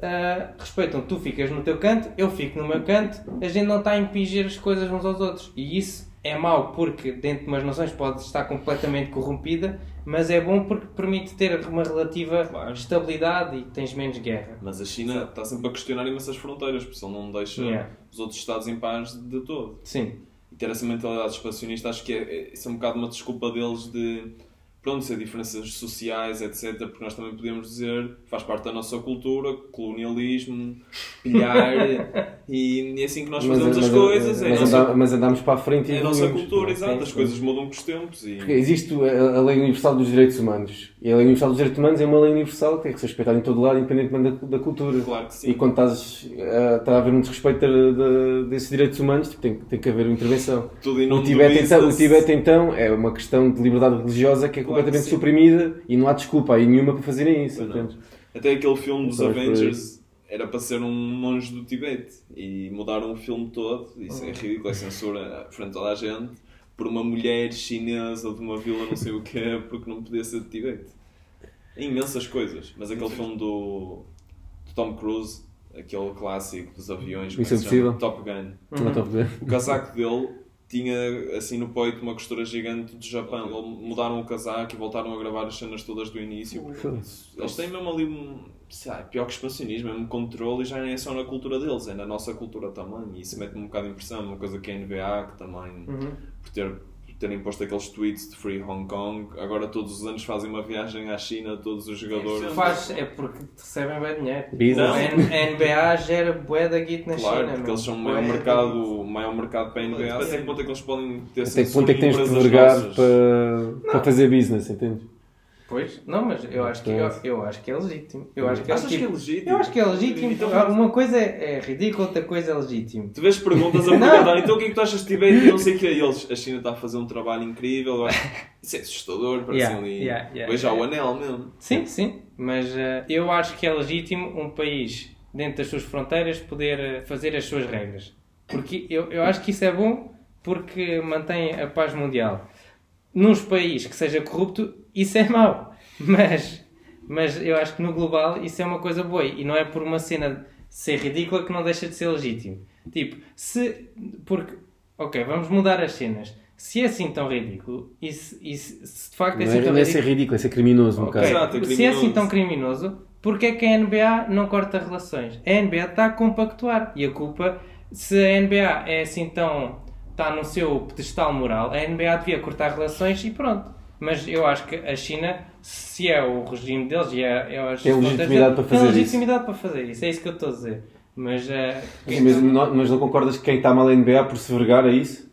ah, respeitam. Tu ficas no teu canto, eu fico no meu canto, a gente não está a impingir as coisas uns aos outros. E isso é mau porque dentro de umas nações pode estar completamente corrompida, mas é bom porque permite ter uma relativa Claro. estabilidade e tens menos guerra. Mas a China está sempre a questionar imensas fronteiras, porque ele não deixa Yeah. os outros Estados em paz de todo. Sim. E ter essa mentalidade expansionista, acho que é, é, isso é um bocado uma desculpa deles de, pronto, ser diferenças sociais, etc. Porque nós também podemos dizer, faz parte da nossa cultura, colonialismo, pilhar, e, é assim que nós fazemos as coisas. é, a mas, nossa, anda- mas andamos para a frente e é a nossa cultura, exato. As coisas mudam com os tempos. E, Existe a a Lei Universal dos Direitos Humanos. E a Lei Universal dos Direitos Humanos é uma lei universal que tem que ser respeitada em todo lado, independentemente da, da cultura. claro que sim. E quando estás, a- está a haver um desrespeito de- de- desses direitos humanos, tipo, tem, tem que haver uma intervenção. Tudo Tibete, então, o. Tibete, então, é uma questão de liberdade religiosa que é Claro que completamente sim. suprimida e não há desculpa aí nenhuma para fazerem isso. Até aquele filme dos. Avengers era para ser um monge do Tibete e mudaram o filme todo. Isso é ridículo, é censura frente a toda a gente por uma mulher chinesa de uma vila não sei o que porque não podia ser de Tibete. É imensas coisas, mas aquele filme do, do Tom Cruise, aquele clássico dos aviões, como é? Impossível. Top Gun. Ver. O casaco dele tinha assim no peito uma costura gigante do Japão. Ele mudaram o casaco e voltaram a gravar as cenas todas do início. Eles têm mesmo ali um. Sei lá, pior que expansionismo, mesmo controle e já nem é só na cultura deles, é na nossa cultura também. E isso mete-me um bocado de impressão. Uma coisa que é a NBA, que também, Uhum. por ter por terem posto aqueles tweets de Free Hong Kong, agora todos os anos fazem uma viagem à China, todos os jogadores. Faz, é porque recebem bem dinheiro. A NBA gera bué da guita na Claro, China. porque meu. eles são o maior mercado, maior mercado para a NBA. Até que ponto é que eles podem ter Até que ponto é que tens de vergar para, para fazer business, entendes? Pois, não, mas eu acho que, eu, eu acho que é legítimo. Eu acho que é, Achas que é tipo, legítimo? Eu acho que é legítimo. Então, Uma coisa é, é ridícula, outra coisa é legítimo. Tu vês perguntas a perguntar, então o que é que tu achas de Tibete e não sei o que é. Eles, a China está a fazer um trabalho incrível, eu acho- isso é assustador, parece Yeah, ali. yeah, yeah, Veja yeah. o anel mesmo. Sim, sim. Mas eh, eu acho que é legítimo um país, dentro das suas fronteiras, poder eh, fazer as suas regras. Porque eu, eu acho que isso é bom porque mantém a paz mundial. Nos países que seja corrupto, isso é mau. Mas, mas eu acho que no global isso é uma coisa boa. E não é por uma cena ser ridícula que não deixa de ser legítimo. Tipo, se. Porque. Ok, vamos mudar as cenas. Se é assim tão ridículo, e se, e se- se de facto é assim é, tão não é ridículo. ser ridículo, é ser criminoso um Ok, bocado. Exato, é Se é assim tão criminoso, porque é que a NBA não corta relações? A NBA está a compactuar e a culpa, se a NBA é assim tão. Está no seu pedestal moral, a NBA devia cortar relações e pronto. Mas eu acho que a China, se é o regime deles e é, é as Tem legitimidade para tem fazer legitimidade para fazer isso. É isso que eu estou a dizer. Mas. eh, Mas, mas não, mas não concordas que quem está mal na NBA por se vergar a isso?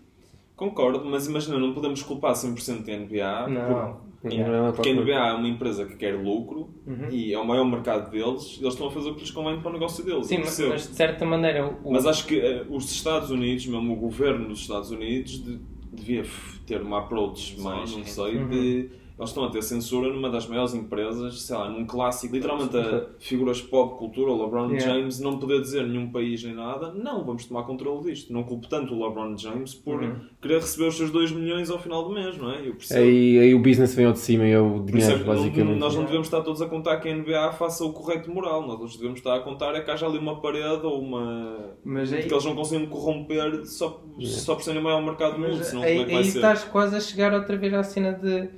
Concordo, mas imagina, não podemos culpar 100% a NBA, não. porque, Yeah. porque a NBA é uma empresa que quer lucro Uhum. e é o maior mercado deles, eles estão a fazer o que lhes convém para o negócio deles. Sim, mas, mas de certa maneira. O, Mas acho que eh, os Estados Unidos, mesmo o governo dos Estados Unidos, de- devia ter uma approach mais, não sei, Uhum. de. Eles estão a ter censura numa das maiores empresas, sei lá, num clássico, literalmente a figuras pop cultura, o LeBron Yeah. James, não poder dizer nenhum país nem nada, não, vamos tomar controle disto. Não culpo tanto o LeBron James por Uhum. querer receber os seus 2 milhões ao final do mês, não é? Aí, aí o business vem ao de cima e é o dinheiro, que não- basicamente. nós não devemos estar todos a contar que a NBA faça o correto moral. Nós devemos estar a contar é que haja ali uma parede ou uma. Mas aí- que eles não conseguem corromper só, só por serem o maior mercado do mundo. Senão, aí, como é que vai aí ser? estás quase a chegar outra vez à cena de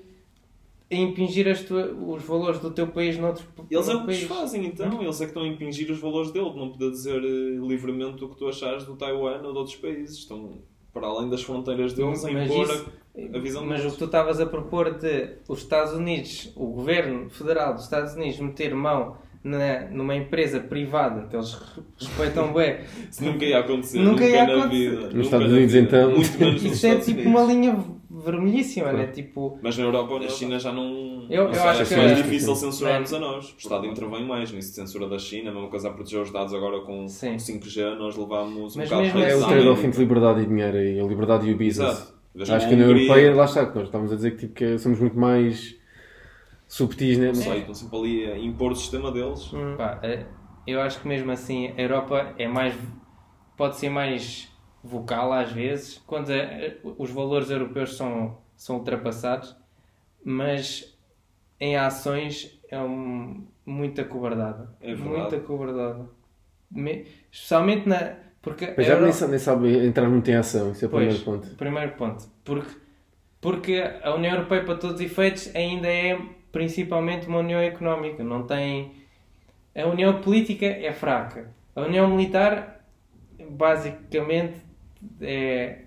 impingir as tua- os valores do teu país noutro Eles é o que país. fazem, então. Eles é que estão a impingir os valores dele. Não poder dizer eh, livremente o que tu achares do Taiwan ou de outros países. Estão para além das fronteiras deles a Mas impor isso- a- a visão Mas o deles. que tu estavas a propor de os Estados Unidos, o governo federal dos Estados Unidos meter mão na, numa empresa privada que eles re- respeitam bem, Isso nunca ia acontecer. Nunca ia na acontecer. vida. Nos Nunca Estados Unidos, vida. então. Muito menos nos isso é tipo uma linha vermelhíssima, né? Tipo, Mas na Europa ou na China já não. Eu- não eu acho que é difícil sim. censurar-nos a nós. O Estado intervém mais nisso de censura da China, a mesma coisa a proteger os dados agora com Sim. 5G, nós levámos um Mas bocado mesmo para É o assim- trade-off entre liberdade e dinheiro e a liberdade e o business. Exato. Acho que na Hungria- Europeia, lá está, que nós estávamos a dizer que, tipo, que somos muito mais subtis, né? Não sei, estão sempre ali a impor o sistema deles. pá, eh, eu acho que mesmo assim a Europa é mais pode ser mais vocal às vezes quando eh, os valores europeus são, são ultrapassados, mas em ações é um, muito acobardada. É verdade. muito acobardada. Me- especialmente na. Porque Mas já Euro- nem, sa- nem sabe entrar muito em ação, isso é o Pois, primeiro ponto. primeiro ponto. Porque, porque a União Europeia, para todos os efeitos, ainda é principalmente uma União Económica. Não tem... A União Política é fraca. A União Militar, basicamente, é,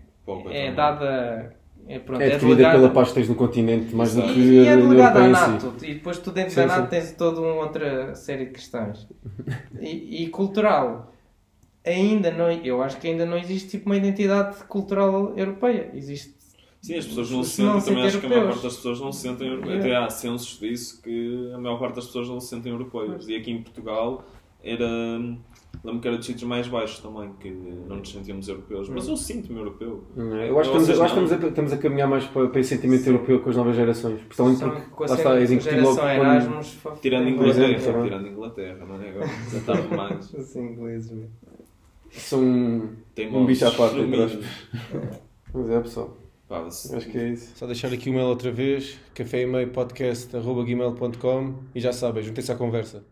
é então. dada... É, pronto, É é definida delegada- pela paz que tens no continente, mais do que e, e é delegada à Europeia em si. NATO. E depois tu dentro Sim, da NATO sim. tens toda uma outra série de questões. E, e cultural. Ainda não, eu acho que ainda não existe tipo uma identidade cultural europeia. Existe. Sim, as pessoas não se Se não sentem, também sentem acho que a maior parte das pessoas não se sentem europeias. Até há censos disso que a maior parte das pessoas não se sentem europeias. E aqui em Portugal era. Lembro que era dos sítios mais baixos também, que não nos sentíamos europeus. Mas eu sinto-me europeu. Eu acho que estamos, eu acho que estamos, a, estamos a caminhar mais para, para esse sentimento europeu com as novas gerações. Principalmente São- porque, lá está, incutido geração logo quando... Erasmus. fa- Tirando tem- Inglaterra, exemplo, também. tirando Inglaterra, não é? Agora, já tarde demais. Os ingleses, mesmo. São um, um bicho à parte. Mas é, pessoal. Acho que é isso. Só deixar aqui o mail outra vez, café e e já sabem, juntem-se à conversa.